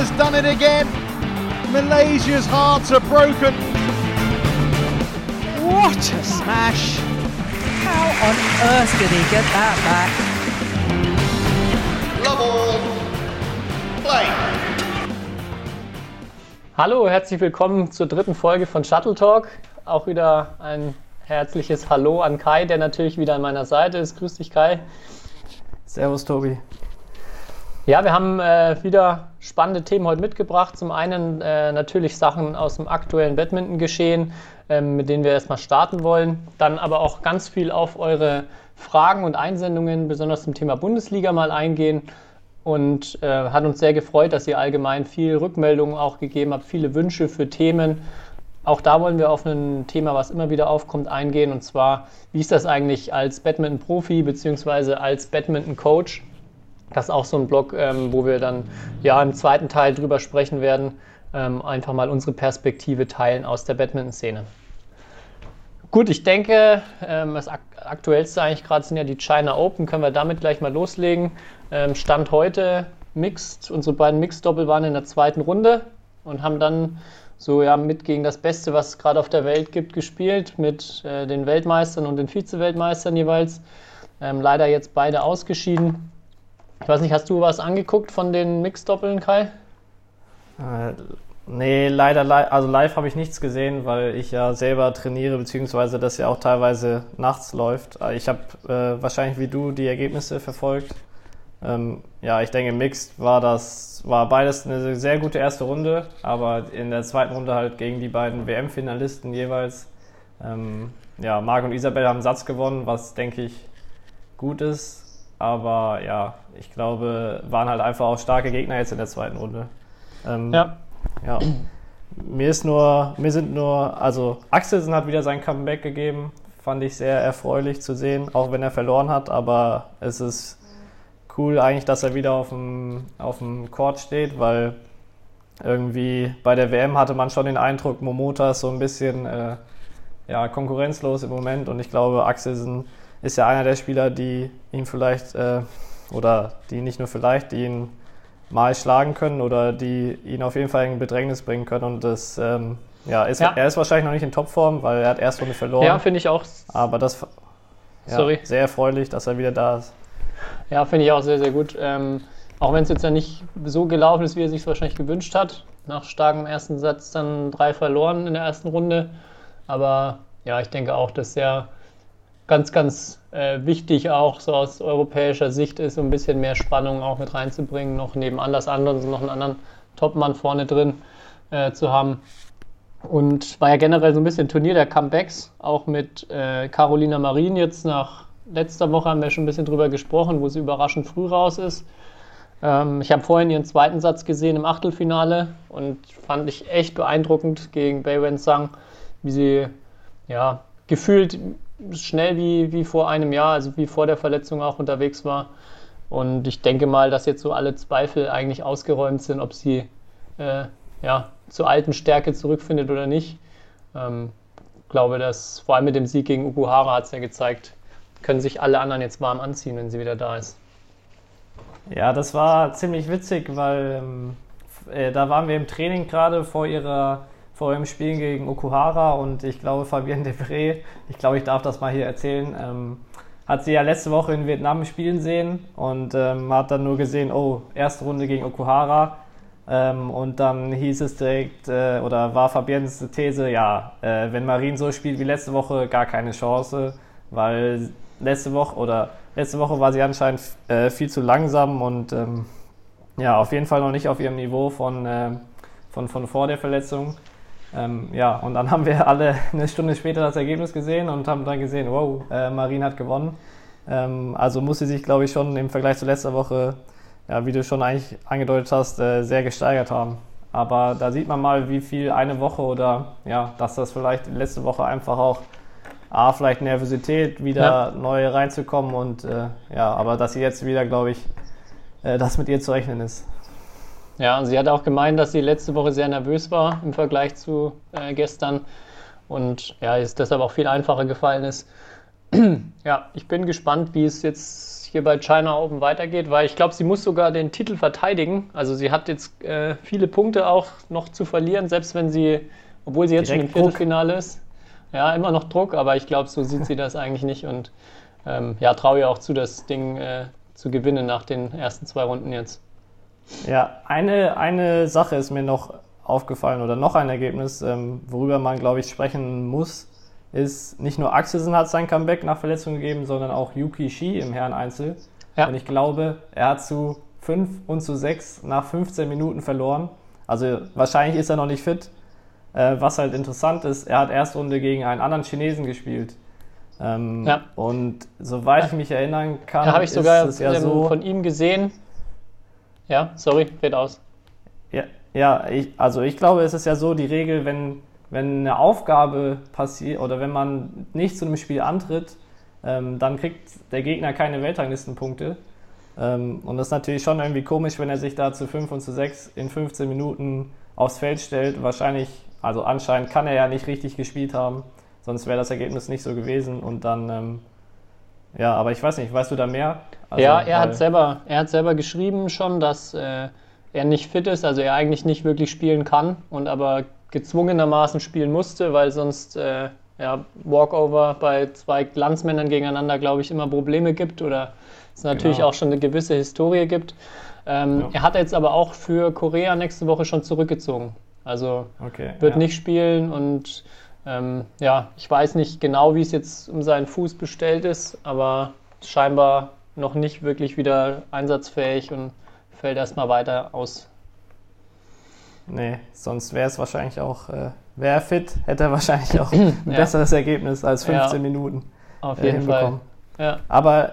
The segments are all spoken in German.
has done it again. Malaysia's hearts are broken. What a smash! How on earth did he get that back? Love all. Play. Hallo, herzlich willkommen zur dritten Folge von Shuttle Talk. Auch wieder ein herzliches Hallo an Kai, der natürlich wieder an meiner Seite ist. Grüß dich, Kai. Servus, Tobi. Ja, wir haben äh, wieder spannende Themen heute mitgebracht. Zum einen äh, natürlich Sachen aus dem aktuellen Badminton-Geschehen, ähm, mit denen wir erstmal starten wollen. Dann aber auch ganz viel auf eure Fragen und Einsendungen, besonders zum Thema Bundesliga, mal eingehen. Und äh, hat uns sehr gefreut, dass ihr allgemein viel Rückmeldungen auch gegeben habt, viele Wünsche für Themen. Auch da wollen wir auf ein Thema, was immer wieder aufkommt, eingehen. Und zwar, wie ist das eigentlich als Badminton-Profi bzw. als Badminton-Coach? Das ist auch so ein Blog, ähm, wo wir dann ja im zweiten Teil drüber sprechen werden, ähm, einfach mal unsere Perspektive teilen aus der Badminton-Szene. Gut, ich denke, ähm, das ak aktuellste eigentlich gerade sind ja die China Open. Können wir damit gleich mal loslegen. Ähm, Stand heute Mixed, unsere beiden Mixed-Doppel waren in der zweiten Runde und haben dann so ja mit gegen das Beste, was es gerade auf der Welt gibt, gespielt, mit äh, den Weltmeistern und den Vize-Weltmeistern jeweils. Ähm, leider jetzt beide ausgeschieden. Ich weiß nicht, hast du was angeguckt von den Mixdoppeln, Kai? Äh, nee, leider, also live habe ich nichts gesehen, weil ich ja selber trainiere, beziehungsweise das ja auch teilweise nachts läuft. Äh, ich habe äh, wahrscheinlich wie du die Ergebnisse verfolgt. Ähm, ja, ich denke, Mixed war das, war beides eine sehr gute erste Runde, aber in der zweiten Runde halt gegen die beiden WM-Finalisten jeweils. Ähm, ja, Marc und Isabel haben Satz gewonnen, was denke ich gut ist. Aber ja, ich glaube, waren halt einfach auch starke Gegner jetzt in der zweiten Runde. Ähm, Ja. ja. Mir ist nur, mir sind nur, also Axelsen hat wieder sein Comeback gegeben. Fand ich sehr erfreulich zu sehen, auch wenn er verloren hat. Aber es ist cool eigentlich, dass er wieder auf dem, auf dem Court steht, weil irgendwie bei der WM hatte man schon den Eindruck, Momota ist so ein bisschen äh, ja, konkurrenzlos im Moment. Und ich glaube, Axelsen ist ja einer der Spieler, die ihn vielleicht, äh, oder die nicht nur vielleicht, die ihn mal schlagen können oder die ihn auf jeden Fall in Bedrängnis bringen können. Und das, ähm, ja, ist, Ja. er ist wahrscheinlich noch nicht in Topform, weil er hat erst Runde verloren. Ja, finde ich auch. aber das ja, Sorry. sehr erfreulich, dass er wieder da ist. Ja, finde ich auch sehr, sehr gut. Ähm, auch wenn es jetzt ja nicht so gelaufen ist, wie er sich wahrscheinlich gewünscht hat. Nach starkem ersten Satz dann drei verloren in der ersten Runde. Aber ja, ich denke auch, dass er ganz, ganz äh, wichtig auch so aus europäischer Sicht ist, so ein bisschen mehr Spannung auch mit reinzubringen. Noch neben alles anderen, so noch einen anderen Topmann vorne drin äh, zu haben. Und war ja generell so ein bisschen Turnier der Comebacks, auch mit äh, Carolina Marin jetzt nach letzter Woche haben wir schon ein bisschen drüber gesprochen, wo sie überraschend früh raus ist. Ähm, ich habe vorhin ihren zweiten Satz gesehen im Achtelfinale und fand ich echt beeindruckend gegen Bei Wen Sang, wie sie ja gefühlt schnell wie, wie vor einem Jahr, also wie vor der Verletzung auch unterwegs war. Und ich denke mal, dass jetzt so alle Zweifel eigentlich ausgeräumt sind, ob sie äh, ja, zur alten Stärke zurückfindet oder nicht. Ähm, glaube, dass vor allem mit dem Sieg gegen Ukuhara hat es ja gezeigt, können sich alle anderen jetzt warm anziehen, wenn sie wieder da ist. Ja, das war ziemlich witzig, weil ähm, äh, da waren wir im Training gerade vor ihrer vor ihrem Spiel gegen Okuhara und ich glaube Fabienne Devré, ich glaube, ich darf das mal hier erzählen, ähm, hat sie ja letzte Woche in Vietnam spielen sehen und ähm, hat dann nur gesehen, oh, erste Runde gegen Okuhara. Ähm, und dann hieß es direkt, äh, oder war Fabiennes These, ja, äh, wenn Marin so spielt wie letzte Woche, gar keine Chance, weil letzte Woche oder letzte Woche war sie anscheinend äh, viel zu langsam und ähm, ja, auf jeden Fall noch nicht auf ihrem Niveau von, äh, von, von vor der Verletzung. Ähm, ja, und dann haben wir alle eine Stunde später das Ergebnis gesehen und haben dann gesehen, wow, äh, Marin hat gewonnen. Ähm, also muss sie sich, glaube ich, schon im Vergleich zu letzter Woche, ja, wie du schon eigentlich angedeutet hast, äh, sehr gesteigert haben. Aber da sieht man mal, wie viel eine Woche oder ja, dass das vielleicht letzte Woche einfach auch A, vielleicht Nervosität wieder Ja. neu reinzukommen und äh, ja, aber dass sie jetzt wieder, glaube ich, äh, dass mit ihr zu rechnen ist. Ja, und sie hat auch gemeint, dass sie letzte Woche sehr nervös war im Vergleich zu äh, gestern und ja, es deshalb auch viel einfacher gefallen ist. ja, ich bin gespannt, wie es jetzt hier bei China Open weitergeht, weil ich glaube, sie muss sogar den Titel verteidigen. Also sie hat jetzt äh, viele Punkte auch noch zu verlieren, selbst wenn sie, obwohl sie jetzt Direkt schon im Viertelfinale ist. Ja, immer noch Druck, aber ich glaube, so sieht sie das eigentlich nicht und ähm, ja, traue ihr auch zu, das Ding äh, zu gewinnen nach den ersten zwei Runden jetzt. Ja, eine, eine Sache ist mir noch aufgefallen oder noch ein Ergebnis, ähm, worüber man, glaube ich, sprechen muss, ist, nicht nur Axelsen hat sein Comeback nach Verletzung gegeben, sondern auch Yuki Shi im Herren-Einzel. Ja. Und ich glaube, er hat zu 5 und zu 6 nach 15 Minuten verloren. Also wahrscheinlich ist er noch nicht fit. Äh, was halt interessant ist, er hat Erstrunde gegen einen anderen Chinesen gespielt. Ähm, Ja. Und soweit ich mich erinnern kann, Da habe ich ist sogar es ja so. von ihm gesehen. Ja, sorry, red aus. Ja, ja ich, also ich glaube, es ist ja so die Regel, wenn, wenn eine Aufgabe passiert oder wenn man nicht zu einem Spiel antritt, ähm, dann kriegt der Gegner keine Weltranglistenpunkte. Ähm, und das ist natürlich schon irgendwie komisch, wenn er sich da zu 5 und zu 6 in 15 Minuten aufs Feld stellt. Wahrscheinlich, also anscheinend kann er ja nicht richtig gespielt haben, sonst wäre das Ergebnis nicht so gewesen. Und dann, ähm, ja, aber ich weiß nicht, weißt du da mehr? Also, ja, er hat, selber, er hat selber geschrieben schon, dass äh, er nicht fit ist, also er eigentlich nicht wirklich spielen kann und aber gezwungenermaßen spielen musste, weil sonst äh, ja, Walkover bei zwei Landsmännern gegeneinander, glaube ich, immer Probleme gibt oder es natürlich Genau. auch schon eine gewisse Historie gibt. Ähm, Ja. Er hat jetzt aber auch für Korea nächste Woche schon zurückgezogen. Also Okay, wird ja. nicht spielen und ähm, ja, ich weiß nicht genau, wie es jetzt um seinen Fuß bestellt ist, aber scheinbar noch nicht wirklich wieder einsatzfähig und fällt erstmal weiter aus. Nee, sonst wäre es wahrscheinlich auch, äh, wäre er fit, hätte er wahrscheinlich auch ein Ja. besseres Ergebnis als 15 Ja. Minuten Auf äh, jeden Fall. Ja. Aber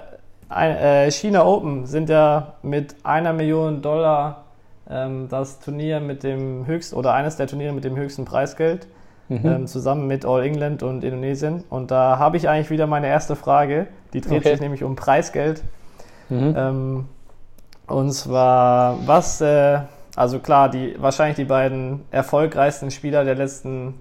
ein, äh, China Open sind ja mit einer Million Dollar ähm, das Turnier mit dem höchsten oder eines der Turniere mit dem höchsten Preisgeld. Mhm. Ähm, zusammen mit All England und Indonesien. Und da habe ich eigentlich wieder meine erste Frage. Die dreht Okay. sich nämlich um Preisgeld. Mhm. Ähm, und zwar, was, äh, also klar, die, wahrscheinlich die beiden erfolgreichsten Spieler der letzten,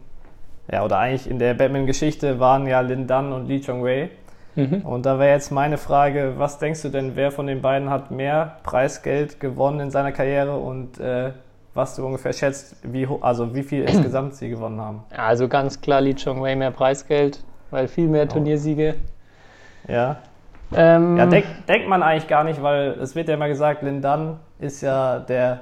ja, oder eigentlich in der Batman-Geschichte waren ja Lin Dan und Lee Chong Wei. Mhm. Und da wäre jetzt meine Frage, was denkst du denn, wer von den beiden hat mehr Preisgeld gewonnen in seiner Karriere und äh, was du ungefähr schätzt, wie, also wie viel insgesamt sie gewonnen haben? Also ganz klar Lee Chong Wei mehr Preisgeld, weil viel mehr Turniersiege. Ja, Ähm, ja denk, denkt man eigentlich gar nicht, weil es wird ja immer gesagt, Lin Dan ist ja der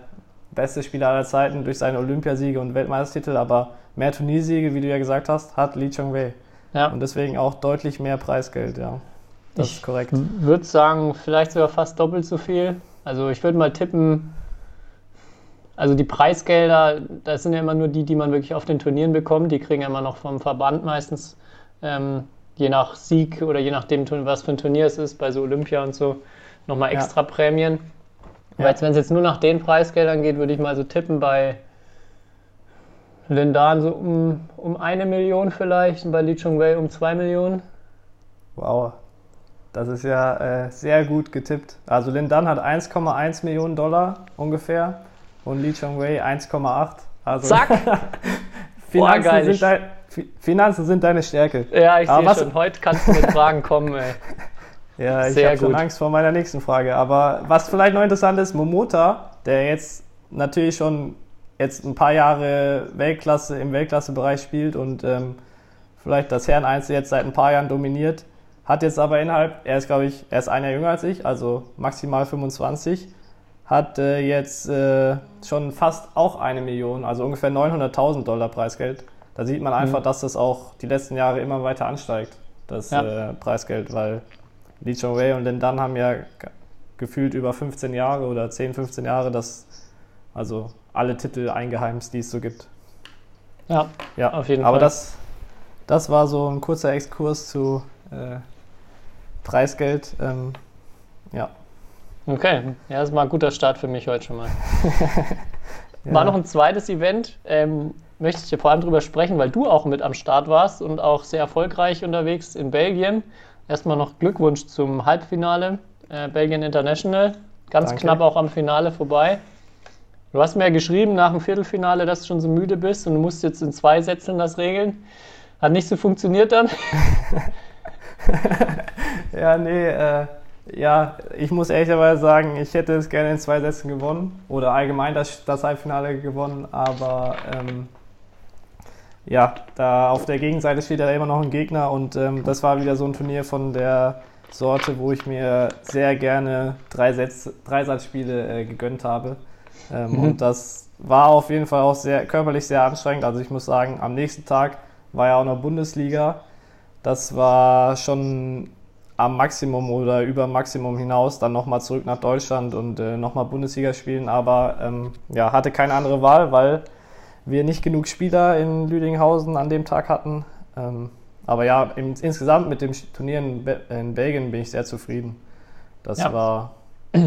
beste Spieler aller Zeiten durch seine Olympiasiege und Weltmeistertitel, aber mehr Turniersiege, wie du ja gesagt hast, hat Lee Chong Wei. ja. Und deswegen auch deutlich mehr Preisgeld, ja. Das Ich ist korrekt. würde sagen, vielleicht sogar fast doppelt so viel. Also ich würde mal tippen, also die Preisgelder, das sind ja immer nur die, die man wirklich auf den Turnieren bekommt. Die kriegen ja immer noch vom Verband meistens, ähm, je nach Sieg oder je nachdem, was für ein Turnier es ist, bei so Olympia und so, nochmal Ja. extra Prämien. Ja. Jetzt, wenn es jetzt nur nach den Preisgeldern geht, würde ich mal so tippen bei Lindan so um, um eine Million vielleicht und bei Lee Chung Wei um zwei Millionen. Wow. Das ist ja äh, sehr gut getippt. Also Lin Dan hat 1,1 Millionen Dollar ungefähr und Lee Chong Wei 1,8. Also Zack! Finanzen, Boah, sind ich- dein, Fi- Finanzen sind deine Stärke. Ja, ich sehe schon. Heute kannst du mit Fragen kommen, ey. Ja, ich Sehr habe schon. Angst vor meiner nächsten Frage. Aber was vielleicht noch interessant ist, Momota, der jetzt natürlich schon jetzt ein paar Jahre Weltklasse im Weltklassebereich spielt und ähm, vielleicht das Herren-Einzel jetzt seit ein paar Jahren dominiert, hat jetzt aber innerhalb, er ist glaube ich, er ist ein Jahr jünger als ich, also maximal 25, hat äh, jetzt äh, schon fast auch eine Million, also ungefähr 900.000 Dollar Preisgeld. Da sieht man einfach, dass das auch die letzten Jahre immer weiter ansteigt, das Ja. äh, Preisgeld, weil Lee Chong Wei und Lin Dan haben ja ge- gefühlt über 15 Jahre oder 10, 15 Jahre das, also alle Titel eingeheimst, die es so gibt. Ja, Ja, Auf jeden aber Fall. das, das war so ein kurzer Exkurs zu äh, Preisgeld. Ähm, ja. Okay. Ja, das war ein guter Start für mich heute schon mal. ja. War noch ein zweites Event. Ähm, möchte ich dir vor allem drüber sprechen, weil du auch mit am Start warst und auch sehr erfolgreich unterwegs in Belgien. Erstmal noch Glückwunsch zum Halbfinale äh, Belgien International. Ganz Danke. knapp auch am Finale vorbei. Du hast mir ja geschrieben nach dem Viertelfinale, dass du schon so müde bist und du musst jetzt in zwei Sätzen das regeln. Hat nicht so funktioniert dann. Ja, nee, äh, Ja, ich muss ehrlicherweise sagen, ich hätte es gerne in zwei Sätzen gewonnen oder allgemein das, das Halbfinale gewonnen, aber ähm, ja, da auf der Gegenseite steht ja immer noch ein Gegner und ähm, das war wieder so ein Turnier von der Sorte, wo ich mir sehr gerne drei Sätze, Dreisatzspiele äh, gegönnt habe. Ähm, mhm. Und das war auf jeden Fall auch sehr körperlich sehr anstrengend. Also ich muss sagen, am nächsten Tag war ja auch noch Bundesliga. Das war schon am Maximum oder über Maximum hinaus, dann nochmal zurück nach Deutschland und äh, nochmal Bundesliga spielen. Aber ähm, ja, hatte keine andere Wahl, weil wir nicht genug Spieler in Lüdinghausen an dem Tag hatten. Ähm, aber ja, im, insgesamt mit dem Turnier in, Be in, Belgien bin ich sehr zufrieden. Das ja. war.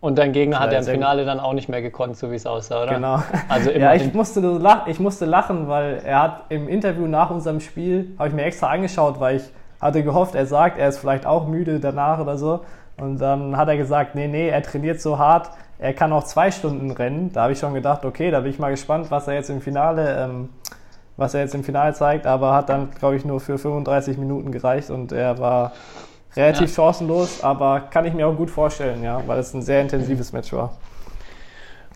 Und dein Gegner hat ja im Finale dann auch nicht mehr gekonnt, so wie es aussah, oder? Genau. Also ja, ich musste, lachen, ich musste lachen, weil er hat im Interview nach unserem Spiel, habe ich mir extra angeschaut, weil ich hatte gehofft, er sagt, er ist vielleicht auch müde danach oder so. Und dann hat er gesagt, nee, nee, er trainiert so hart, er kann auch zwei Stunden rennen. Da habe ich schon gedacht, okay, da bin ich mal gespannt, was er jetzt im Finale ähm, was er jetzt im Finale zeigt, aber hat dann, glaube ich, nur für 35 Minuten gereicht und er war relativ ja. chancenlos, aber kann ich mir auch gut vorstellen, ja, weil es ein sehr intensives Match war.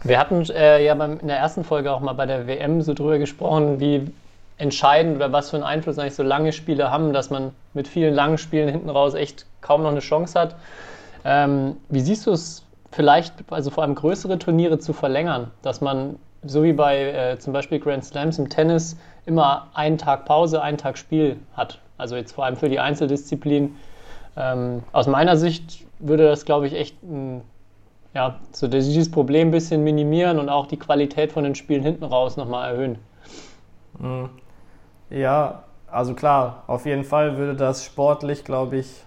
Wir hatten äh, ja beim, in der ersten Folge auch mal bei der WM so drüber gesprochen, wie entscheidend oder was für einen Einfluss eigentlich so lange Spiele haben, dass man mit vielen langen Spielen hinten raus echt kaum noch eine Chance hat. Ähm, wie siehst du es vielleicht, also vor allem größere Turniere zu verlängern, dass man so wie bei äh, zum Beispiel Grand Slams im Tennis immer einen Tag Pause, einen Tag Spiel hat. Also jetzt vor allem für die Einzeldisziplin. Ähm, aus meiner Sicht würde das, glaube ich, echt ein, ja, so dieses Problem ein bisschen minimieren und auch die Qualität von den Spielen hinten raus nochmal erhöhen. Ja, also klar, auf jeden Fall würde das sportlich, glaube ich,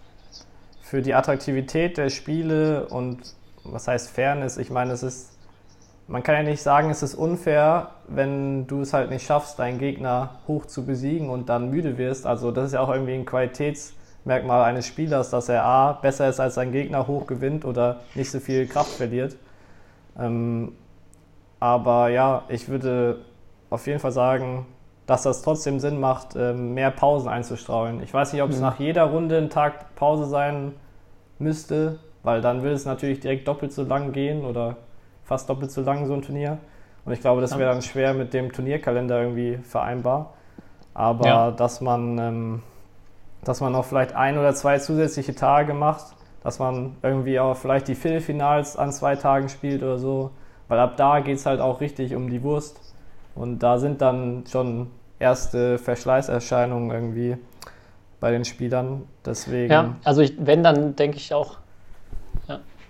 für die Attraktivität der Spiele und was heißt Fairness? Ich meine, es ist man kann ja nicht sagen, es ist unfair, wenn du es halt nicht schaffst, deinen Gegner hoch zu besiegen und dann müde wirst. Also das ist ja auch irgendwie ein Qualitätsmerkmal eines Spielers, dass er A, besser ist als sein Gegner, hoch gewinnt oder nicht so viel Kraft verliert. Ähm, aber ja, ich würde auf jeden Fall sagen, dass das trotzdem Sinn macht, ähm, mehr Pausen einzustrahlen. Ich weiß nicht, ob es mhm. nach jeder Runde ein Tag Pause sein müsste, weil dann würde es natürlich direkt doppelt so lang gehen oder fast doppelt so lang, so ein Turnier. Und ich glaube, das wäre dann schwer mit dem Turnierkalender irgendwie vereinbar. Aber ja. dass man ähm, dass man noch vielleicht ein oder zwei zusätzliche Tage macht, dass man irgendwie auch vielleicht die Viertelfinals an zwei Tagen spielt oder so. Weil ab da geht es halt auch richtig um die Wurst. Und da sind dann schon erste Verschleißerscheinungen irgendwie bei den Spielern. Deswegen. Ja, also ich, wenn, dann denke ich auch,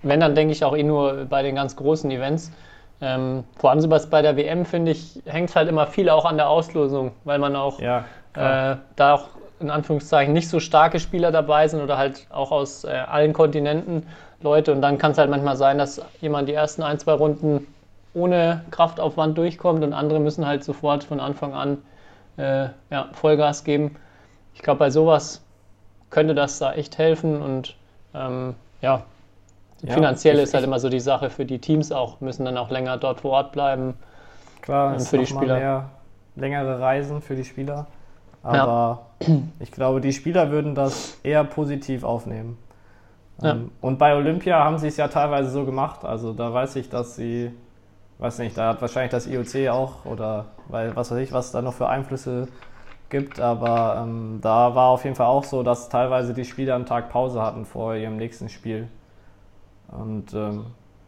wenn, dann denke ich auch eh nur bei den ganz großen Events. Ähm, vor allem so was bei der WM, finde ich, hängt halt immer viel auch an der Auslosung, weil man auch ja, äh, da auch in Anführungszeichen nicht so starke Spieler dabei sind oder halt auch aus äh, allen Kontinenten Leute. Und dann kann es halt manchmal sein, dass jemand die ersten ein, zwei Runden ohne Kraftaufwand durchkommt und andere müssen halt sofort von Anfang an äh, ja, Vollgas geben. Ich glaube, bei sowas könnte das da echt helfen und ähm, ja, ja, Finanziell ist halt immer so die Sache für die Teams auch, müssen dann auch länger dort vor Ort bleiben. Klar, und für die Spieler. Mehr, längere Reisen für die Spieler. Aber ja. ich glaube, die Spieler würden das eher positiv aufnehmen. Ja. Ähm, und bei Olympia haben sie es ja teilweise so gemacht. Also da weiß ich, dass sie, weiß nicht, da hat wahrscheinlich das IOC auch oder weil was weiß ich, was da noch für Einflüsse gibt. Aber ähm, da war auf jeden Fall auch so, dass teilweise die Spieler einen Tag Pause hatten vor ihrem nächsten Spiel. Und ähm,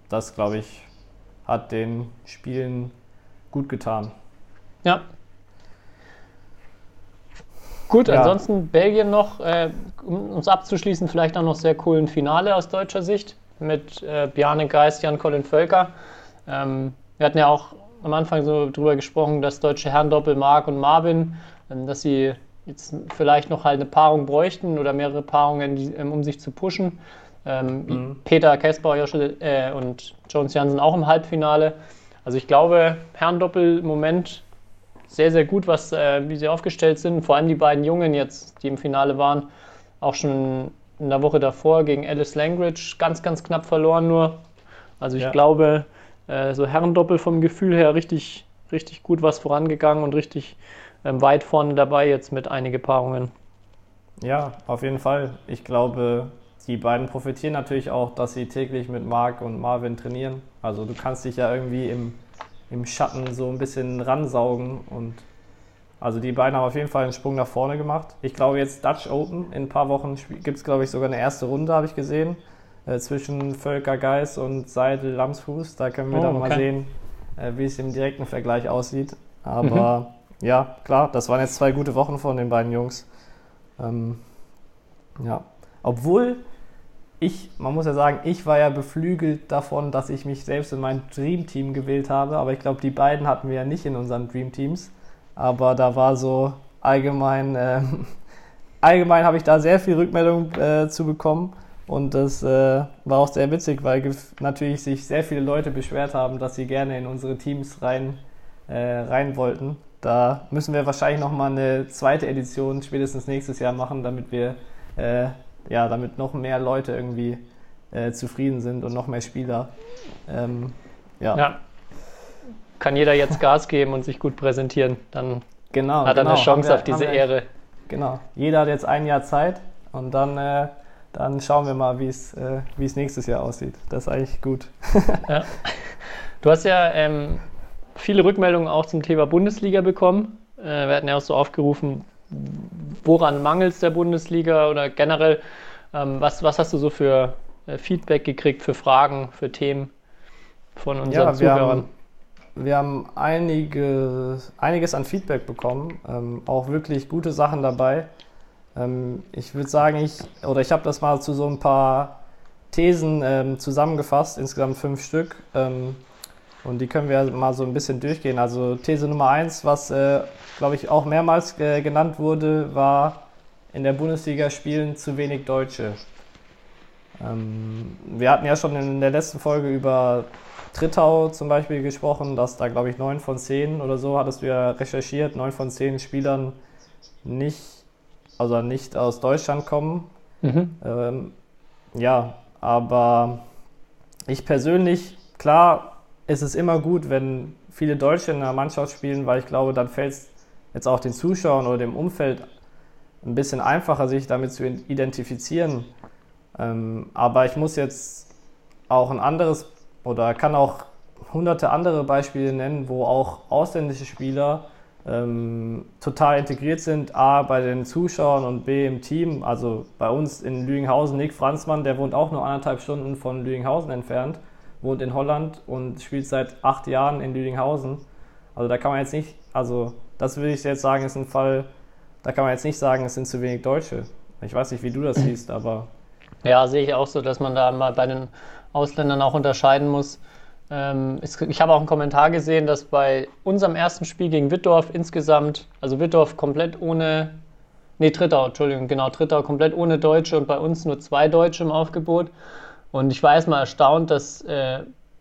das, glaube ich, hat den Spielen gut getan. Ja. Gut, ja. ansonsten Belgien noch, äh, um uns abzuschließen, vielleicht auch noch sehr coolen Finale aus deutscher Sicht mit äh, Bjarne Geist, Jan Colin Völker. Ähm, wir hatten ja auch am Anfang so drüber gesprochen, dass deutsche Herrendoppel Marc und Marvin, äh, dass sie jetzt vielleicht noch halt eine Paarung bräuchten oder mehrere Paarungen, die, ähm, um sich zu pushen. Ähm, mhm. Peter Kesper äh, und Jones Jansen auch im Halbfinale. Also ich glaube, Herrendoppel im Moment sehr, sehr gut, was, äh, wie sie aufgestellt sind. Vor allem die beiden Jungen jetzt, die im Finale waren, auch schon in der Woche davor gegen Alice Langridge ganz, ganz knapp verloren nur. Also ich ja. glaube, äh, so Herrendoppel vom Gefühl her richtig, richtig gut was vorangegangen und richtig ähm, weit vorne dabei jetzt mit einige Paarungen. Ja, auf jeden Fall. Ich glaube, die beiden profitieren natürlich auch, dass sie täglich mit Marc und Marvin trainieren. Also du kannst dich ja irgendwie im, im Schatten so ein bisschen ransaugen und also die beiden haben auf jeden Fall einen Sprung nach vorne gemacht. Ich glaube jetzt Dutch Open, in ein paar Wochen gibt es glaube ich sogar eine erste Runde, habe ich gesehen, äh, zwischen Völker Geis und Seidel Lamsfuß. Da können wir Oh, dann mal okay. sehen, äh, wie es im direkten Vergleich aussieht. Aber ja, klar, das waren jetzt zwei gute Wochen von den beiden Jungs. Ähm, ja, obwohl ich, man muss ja sagen, ich war ja beflügelt davon, dass ich mich selbst in mein Dream-Team gewählt habe. Aber ich glaube, die beiden hatten wir ja nicht in unseren Dream-Teams. Aber da war so allgemein, ähm, allgemein habe ich da sehr viel Rückmeldung äh, zu bekommen. Und das äh, war auch sehr witzig, weil natürlich sich sehr viele Leute beschwert haben, dass sie gerne in unsere Teams rein, äh, rein wollten. Da müssen wir wahrscheinlich nochmal eine zweite Edition spätestens nächstes Jahr machen, damit wir äh, ja, damit noch mehr Leute irgendwie äh, zufrieden sind und noch mehr Spieler. Ähm, ja. Ja. Kann jeder jetzt Gas geben und sich gut präsentieren. Dann genau. hat er genau. eine Chance wir- auf diese wir- Ehre. Genau. Jeder hat jetzt ein Jahr Zeit und dann, äh, dann schauen wir mal, wie es äh, wie es nächstes Jahr aussieht. Das ist eigentlich gut. Du hast ja ähm, viele Rückmeldungen auch zum Thema Bundesliga bekommen. Äh, wir hatten ja auch so aufgerufen, woran mangelt es der Bundesliga oder generell, ähm, was, was hast du so für äh, Feedback gekriegt, für Fragen, für Themen von unseren Ja, wir Zuhörern? haben, wir haben einiges, einiges an Feedback bekommen, ähm, auch wirklich gute Sachen dabei. Ähm, ich würde sagen, ich, oder ich habe das mal zu so ein paar Thesen ähm, zusammengefasst, insgesamt fünf Stück. Ähm, und die können wir mal so ein bisschen durchgehen. Also These Nummer eins, was, äh, glaube ich, auch mehrmals äh, genannt wurde, war, in der Bundesliga spielen zu wenig Deutsche. Ähm, wir hatten ja schon in der letzten Folge über Trittau zum Beispiel gesprochen, dass da, glaube ich, neun von zehn oder so, hattest du ja recherchiert, neun von zehn Spielern nicht, also nicht aus Deutschland kommen. Mhm. Ähm, ja, aber ich persönlich, klar, ist es immer gut, wenn viele Deutsche in einer Mannschaft spielen, weil ich glaube, dann fällt es jetzt auch den Zuschauern oder dem Umfeld ein bisschen einfacher, sich damit zu identifizieren. Ähm, aber ich muss jetzt auch ein anderes oder kann auch hunderte andere Beispiele nennen, wo auch ausländische Spieler ähm, total integriert sind, A bei den Zuschauern und B im Team. Also bei uns in Lüdinghausen, Nick Franzmann, der wohnt auch nur anderthalb Stunden von Lüdinghausen entfernt, wohnt in Holland und spielt seit acht Jahren in Lüdinghausen. Also da kann man jetzt nicht, also das würde ich jetzt sagen, ist ein Fall, da kann man jetzt nicht sagen, es sind zu wenig Deutsche. Ich weiß nicht, wie du das siehst, aber Ja, sehe ich auch so, dass man da mal bei den Ausländern auch unterscheiden muss. Ähm, ich habe auch einen Kommentar gesehen, dass bei unserem ersten Spiel gegen Wittdorf insgesamt, also Wittdorf komplett ohne, nee, Trittau, Entschuldigung, genau, Trittau komplett ohne Deutsche und bei uns nur zwei Deutsche im Aufgebot. Und ich war erstmal erstaunt, dass äh,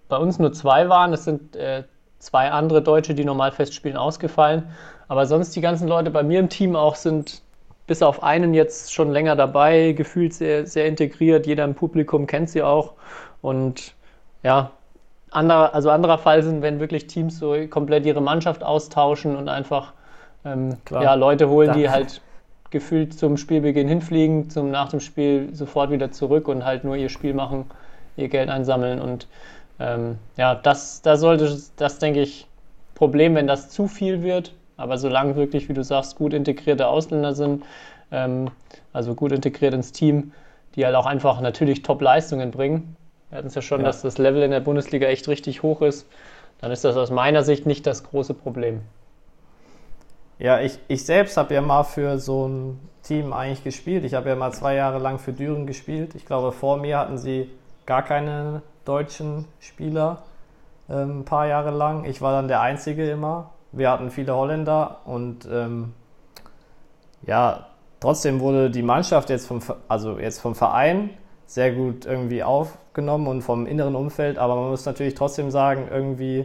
bei uns nur zwei waren. Es sind äh, zwei andere Deutsche, die normal festspielen, ausgefallen. Aber sonst die ganzen Leute bei mir im Team auch sind bis auf einen jetzt schon länger dabei, gefühlt sehr, sehr integriert. Jeder im Publikum kennt sie auch. Und ja, anderer, also anderer Fall sind, wenn wirklich Teams so komplett ihre Mannschaft austauschen und einfach ähm, Klar. ja, Leute holen, Da- die halt gefühlt zum Spielbeginn hinfliegen, zum nach dem Spiel sofort wieder zurück und halt nur ihr Spiel machen, ihr Geld einsammeln. Und ähm, ja, das, da sollte das, denke ich, Problem, wenn das zu viel wird. Aber solange wirklich, wie du sagst, gut integrierte Ausländer sind, ähm, also gut integriert ins Team, die halt auch einfach natürlich Top-Leistungen bringen. Wir hatten es ja schon, Ja. dass das Level in der Bundesliga echt richtig hoch ist. Dann ist das aus meiner Sicht nicht das große Problem. Ja, ich, ich selbst habe ja mal für so ein Team eigentlich gespielt. Ich habe ja mal zwei Jahre lang für Düren gespielt. Ich glaube, vor mir hatten sie gar keine deutschen Spieler ähm, ein paar Jahre lang. Ich war dann der Einzige immer. Wir hatten viele Holländer und ähm, ja, trotzdem wurde die Mannschaft jetzt vom, also jetzt vom Verein sehr gut irgendwie aufgenommen und vom inneren Umfeld. Aber man muss natürlich trotzdem sagen, irgendwie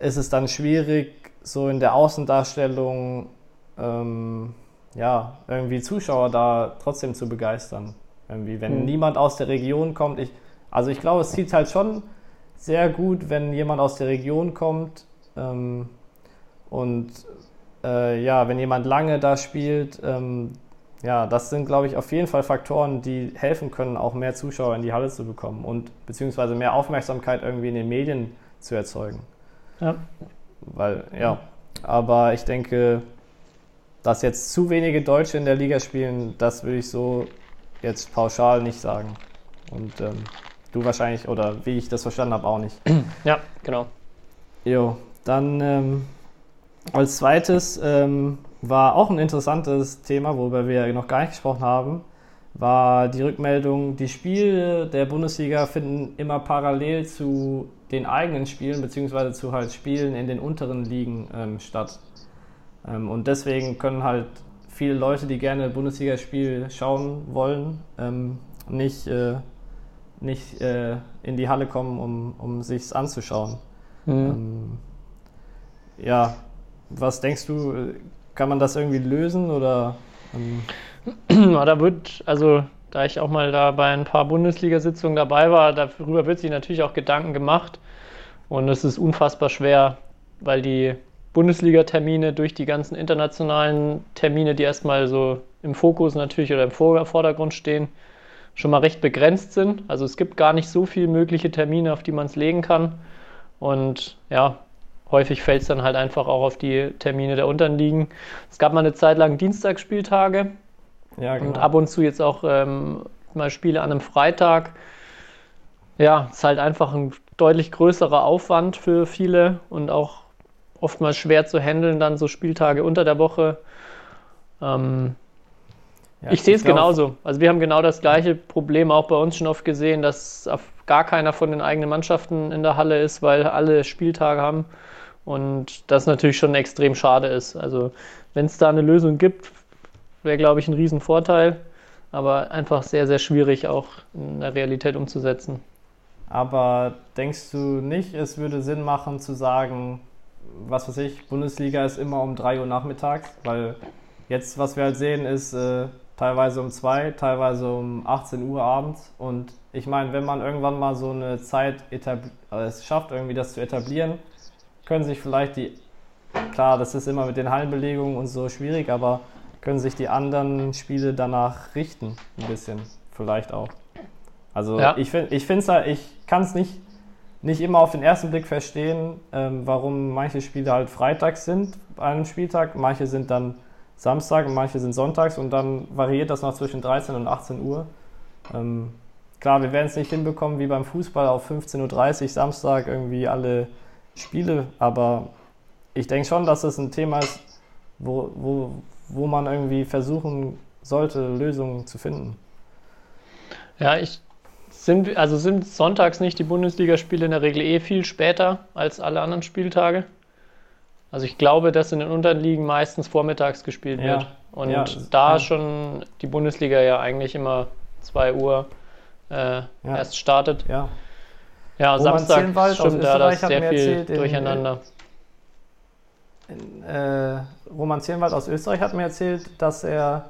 ist es dann schwierig, so in der Außendarstellung ähm, ja, irgendwie Zuschauer da trotzdem zu begeistern. Irgendwie, wenn Mhm. niemand aus der Region kommt, ich, also ich glaube, es zieht halt schon sehr gut, wenn jemand aus der Region kommt ähm, und äh, ja, wenn jemand lange da spielt, ähm, ja, das sind, glaube ich, auf jeden Fall Faktoren, die helfen können, auch mehr Zuschauer in die Halle zu bekommen und beziehungsweise mehr Aufmerksamkeit irgendwie in den Medien zu erzeugen. Ja. Weil, ja, aber ich denke, dass jetzt zu wenige Deutsche in der Liga spielen, das würde ich so jetzt pauschal nicht sagen. Und ähm, du wahrscheinlich, oder wie ich das verstanden habe, auch nicht. Ja, genau. Jo, dann ähm, als zweites ähm, war auch ein interessantes Thema, worüber wir noch gar nicht gesprochen haben, war die Rückmeldung, die Spiele der Bundesliga finden immer parallel zu den eigenen Spielen, beziehungsweise zu halt Spielen in den unteren Ligen ähm, statt. Ähm, und deswegen können halt viele Leute, die gerne Bundesligaspiel schauen wollen, ähm, nicht, äh, nicht äh, in die Halle kommen, um, um sich anzuschauen. Ähm, ja, was denkst du, kann man das irgendwie lösen oder? Ähm, Ja, da wird, also da ich auch mal da bei ein paar Bundesliga-Sitzungen dabei war, darüber wird sich natürlich auch Gedanken gemacht. Und es ist unfassbar schwer, weil die Bundesliga-Termine durch die ganzen internationalen Termine, die erstmal so im Fokus natürlich oder im Vor- Vordergrund stehen, schon mal recht begrenzt sind. Also es gibt gar nicht so viele mögliche Termine, auf die man es legen kann. Und ja, häufig fällt es dann halt einfach auch auf die Termine der unteren Ligen. Es gab mal eine Zeit lang Dienstagsspieltage, ja, genau. und ab und zu jetzt auch ähm, mal Spiele an einem Freitag. Ja, ist halt einfach ein deutlich größerer Aufwand für viele und auch oftmals schwer zu handeln, dann so Spieltage unter der Woche. Ähm, Ja, ich sehe es genauso. Also wir haben genau das gleiche Problem auch bei uns schon oft gesehen, dass gar keiner von den eigenen Mannschaften in der Halle ist, weil alle Spieltage haben. Und das natürlich schon extrem schade ist. Also wenn es da eine Lösung gibt, wäre, glaube ich, ein Riesenvorteil. Aber einfach sehr, sehr schwierig auch in der Realität umzusetzen. Aber denkst du nicht, es würde Sinn machen zu sagen, was weiß ich, Bundesliga ist immer um 3 Uhr nachmittags? Weil jetzt, was wir halt sehen, ist äh, teilweise um 2, teilweise um 18 Uhr abends. Und ich meine, wenn man irgendwann mal so eine Zeit also es schafft, irgendwie das zu etablieren, können sich vielleicht die, klar, das ist immer mit den Hallenbelegungen und so schwierig, aber können sich die anderen Spiele danach richten, ein bisschen, vielleicht auch. Also Ja. ich finde, ich finde halt, ich kann es nicht, nicht immer auf den ersten Blick verstehen, ähm, warum manche Spiele halt freitags sind bei einem Spieltag, manche sind dann Samstag und manche sind sonntags und dann variiert das noch zwischen 13 und 18 Uhr. Ähm, klar, wir werden es nicht hinbekommen wie beim Fußball auf 15.30 Uhr Samstag irgendwie alle Spiele, aber ich denke schon, dass es ein Thema ist, wo, wo, wo man irgendwie versuchen sollte, Lösungen zu finden. Ja, ich sind, also sind sonntags nicht die Bundesligaspiele in der Regel eh viel später als alle anderen Spieltage. Also ich glaube, dass in den unteren Ligen meistens vormittags gespielt Ja, wird. Und ja, da ja. schon die Bundesliga ja eigentlich immer 2 Uhr äh, erst startet. Ja, Ja, Roman Samstag aus stimmt da das Österreich hat sehr mir erzählt, in- durcheinander. äh, Roman Zierenwald aus Österreich hat mir erzählt, dass er,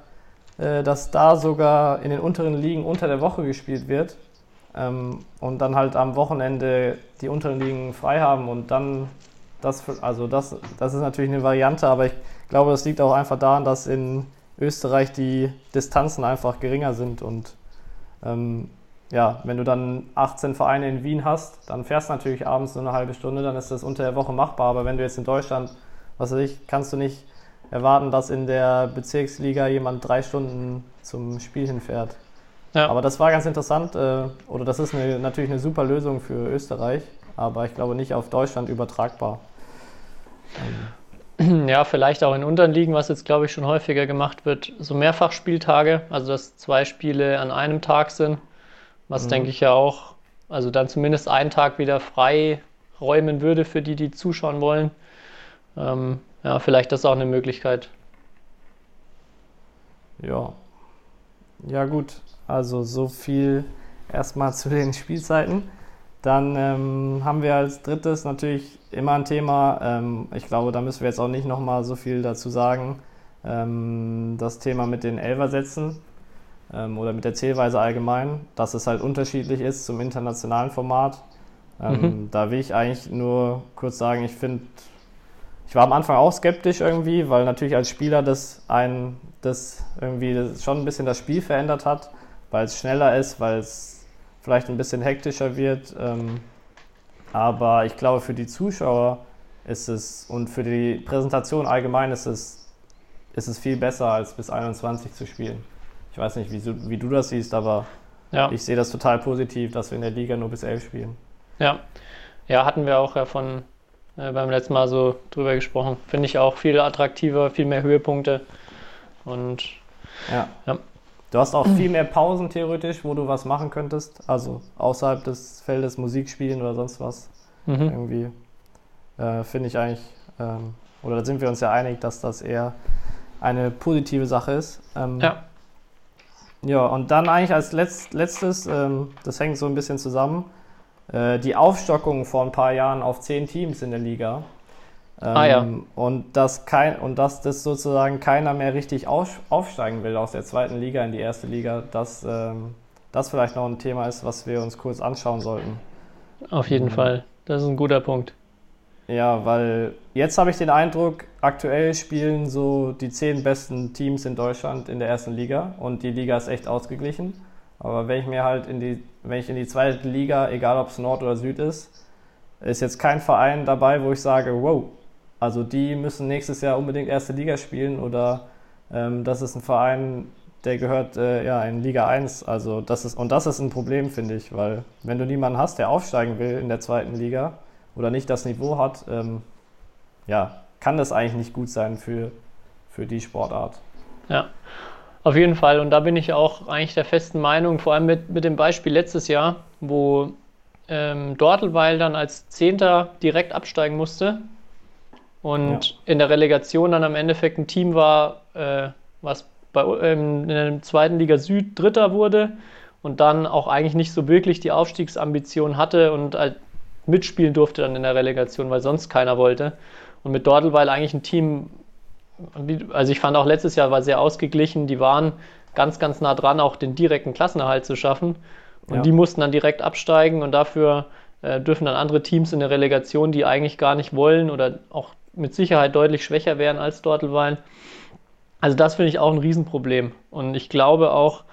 äh, dass da sogar in den unteren Ligen unter der Woche gespielt wird ähm, und dann halt am Wochenende die unteren Ligen frei haben und dann das, also das, das ist natürlich eine Variante, aber ich glaube, das liegt auch einfach daran, dass in Österreich die Distanzen einfach geringer sind und ähm, ja, wenn du dann 18 Vereine in Wien hast, dann fährst du natürlich abends nur eine halbe Stunde, dann ist das unter der Woche machbar. Aber wenn du jetzt in Deutschland, was weiß ich, kannst du nicht erwarten, dass in der Bezirksliga jemand drei Stunden zum Spiel hinfährt. Ja. Aber das war ganz interessant, äh, oder das ist eine, natürlich eine super Lösung für Österreich, aber ich glaube nicht auf Deutschland übertragbar. Ja, vielleicht auch in unteren Ligen, was jetzt glaube ich schon häufiger gemacht wird, so Mehrfachspieltage, also dass zwei Spiele an einem Tag sind, was Mhm. denke ich ja auch, also dann zumindest einen Tag wieder frei räumen würde für die, die zuschauen wollen. Ähm, ja, vielleicht das ist auch eine Möglichkeit. Ja. Ja, gut. Also so viel erstmal zu den Spielzeiten. Dann ähm, haben wir als drittes natürlich immer ein Thema, ähm, ich glaube, da müssen wir jetzt auch nicht nochmal so viel dazu sagen, ähm, das Thema mit den Elfersätzen ähm, oder mit der Zählweise allgemein, dass es halt unterschiedlich ist zum internationalen Format. Ähm, Da will ich eigentlich nur kurz sagen, ich finde, ich war am Anfang auch skeptisch irgendwie, weil natürlich als Spieler das einen das irgendwie das schon ein bisschen das Spiel verändert hat, weil es schneller ist, weil es vielleicht ein bisschen hektischer wird. Ähm, aber ich glaube, für die Zuschauer ist es und für die Präsentation allgemein ist es, ist es viel besser, als bis 21 zu spielen. Ich weiß nicht, wie, du- wie du das siehst, aber Ja. ich sehe das total positiv, dass wir in der Liga nur bis 11 spielen. Ja, ja, hatten wir auch ja von äh, beim letzten Mal so drüber gesprochen. Finde ich auch viel attraktiver, viel mehr Höhepunkte. Und Ja. Ja. Du hast auch viel mehr Pausen theoretisch, wo du was machen könntest. Also außerhalb des Feldes Musik spielen oder sonst was. mhm. Irgendwie äh, finde ich eigentlich, ähm, oder da sind wir uns ja einig, dass das eher eine positive Sache ist. Ähm, ja, Ja, und dann eigentlich als letzt, letztes, ähm, das hängt so ein bisschen zusammen, äh, die Aufstockung vor ein paar Jahren auf zehn Teams in der Liga. Ähm, Ah, ja. Und dass, kein, und dass das sozusagen keiner mehr richtig auf, aufsteigen will aus der zweiten Liga in die erste Liga, dass ähm, das vielleicht noch ein Thema ist, was wir uns kurz anschauen sollten. auf jeden Fall. Das ist ein guter Punkt. Ja, weil jetzt habe ich den Eindruck, aktuell spielen so die zehn besten Teams in Deutschland in der ersten Liga und die Liga ist echt ausgeglichen. Aber wenn ich mir halt in die, wenn ich in die zweite Liga, egal ob es Nord oder Süd ist, ist jetzt kein Verein dabei, wo ich sage, wow, also die müssen nächstes Jahr unbedingt erste Liga spielen oder ähm, das ist ein Verein, der gehört äh, ja in Liga 1. Also das ist, und das ist ein Problem, finde ich, weil wenn du niemanden hast, der aufsteigen will in der zweiten Liga, oder nicht das Niveau hat, ähm, ja, kann das eigentlich nicht gut sein für, für die Sportart. Ja, auf jeden Fall. Und da bin ich auch eigentlich der festen Meinung, vor allem mit, mit dem Beispiel letztes Jahr, wo ähm, Dortelweil dann als Zehnter direkt absteigen musste und in der Relegation dann am Endeffekt ein Team war, äh, was bei, ähm, in der zweiten Liga Süd Dritter wurde und dann auch eigentlich nicht so wirklich die Aufstiegsambition hatte und halt mitspielen durfte dann in der Relegation, weil sonst keiner wollte. Und mit Dortelweil eigentlich ein Team also ich fand auch letztes Jahr war sehr ausgeglichen. Die waren ganz, ganz nah dran, auch den direkten Klassenerhalt zu schaffen. Und Ja. die mussten dann direkt absteigen und dafür äh, dürfen dann andere Teams in der Relegation, die eigentlich gar nicht wollen oder auch mit Sicherheit deutlich schwächer wären als Dortelweil. Also das finde ich auch ein Riesenproblem. Und ich glaube auch,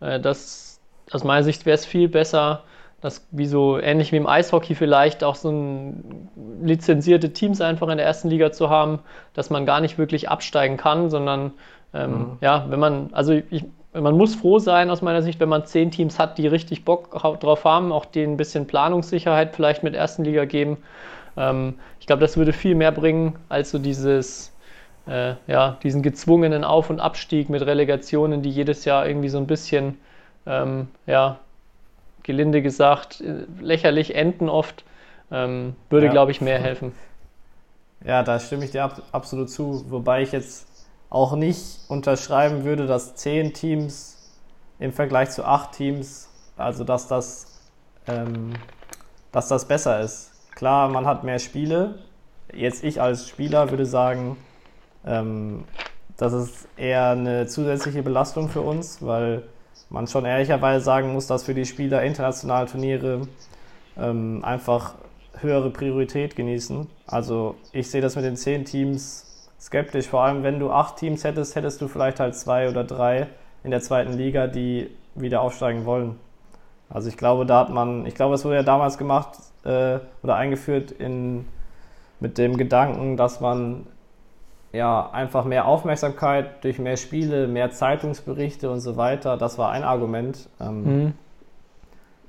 äh, dass aus meiner Sicht wäre es viel besser, dass wie so ähnlich wie im Eishockey vielleicht auch so ein lizenzierte Teams einfach in der ersten Liga zu haben, dass man gar nicht wirklich absteigen kann, sondern ähm, ja, wenn man, also ich, man muss froh sein aus meiner Sicht, wenn man zehn Teams hat, die richtig Bock drauf haben, auch denen ein bisschen Planungssicherheit vielleicht mit ersten Liga geben. Ähm, ich glaube, das würde viel mehr bringen als so dieses, äh, ja, diesen gezwungenen Auf- und Abstieg mit Relegationen, die jedes Jahr irgendwie so ein bisschen, ähm, ja, gelinde gesagt, äh, lächerlich enden oft, ähm, würde, Ja. glaube ich, mehr helfen. Ja, da stimme ich dir ab, absolut zu, wobei ich jetzt auch nicht unterschreiben würde, dass zehn Teams im Vergleich zu acht Teams, also dass das, ähm, dass das besser ist. Klar, man hat mehr Spiele. Jetzt ich als Spieler würde sagen, ähm, das ist eher eine zusätzliche Belastung für uns, weil man schon ehrlicherweise sagen muss, dass für die Spieler internationale Turniere ähm, einfach höhere Priorität genießen. Also ich sehe das mit den zehn Teams skeptisch. Vor allem, wenn du acht Teams hättest, hättest du vielleicht halt zwei oder drei in der zweiten Liga, die wieder aufsteigen wollen. Also ich glaube, da hat man, ich glaube, es wurde ja damals gemacht äh, oder eingeführt in, mit dem Gedanken, dass man ja einfach mehr Aufmerksamkeit durch mehr Spiele, mehr Zeitungsberichte und so weiter, das war ein Argument. Ähm, Mhm.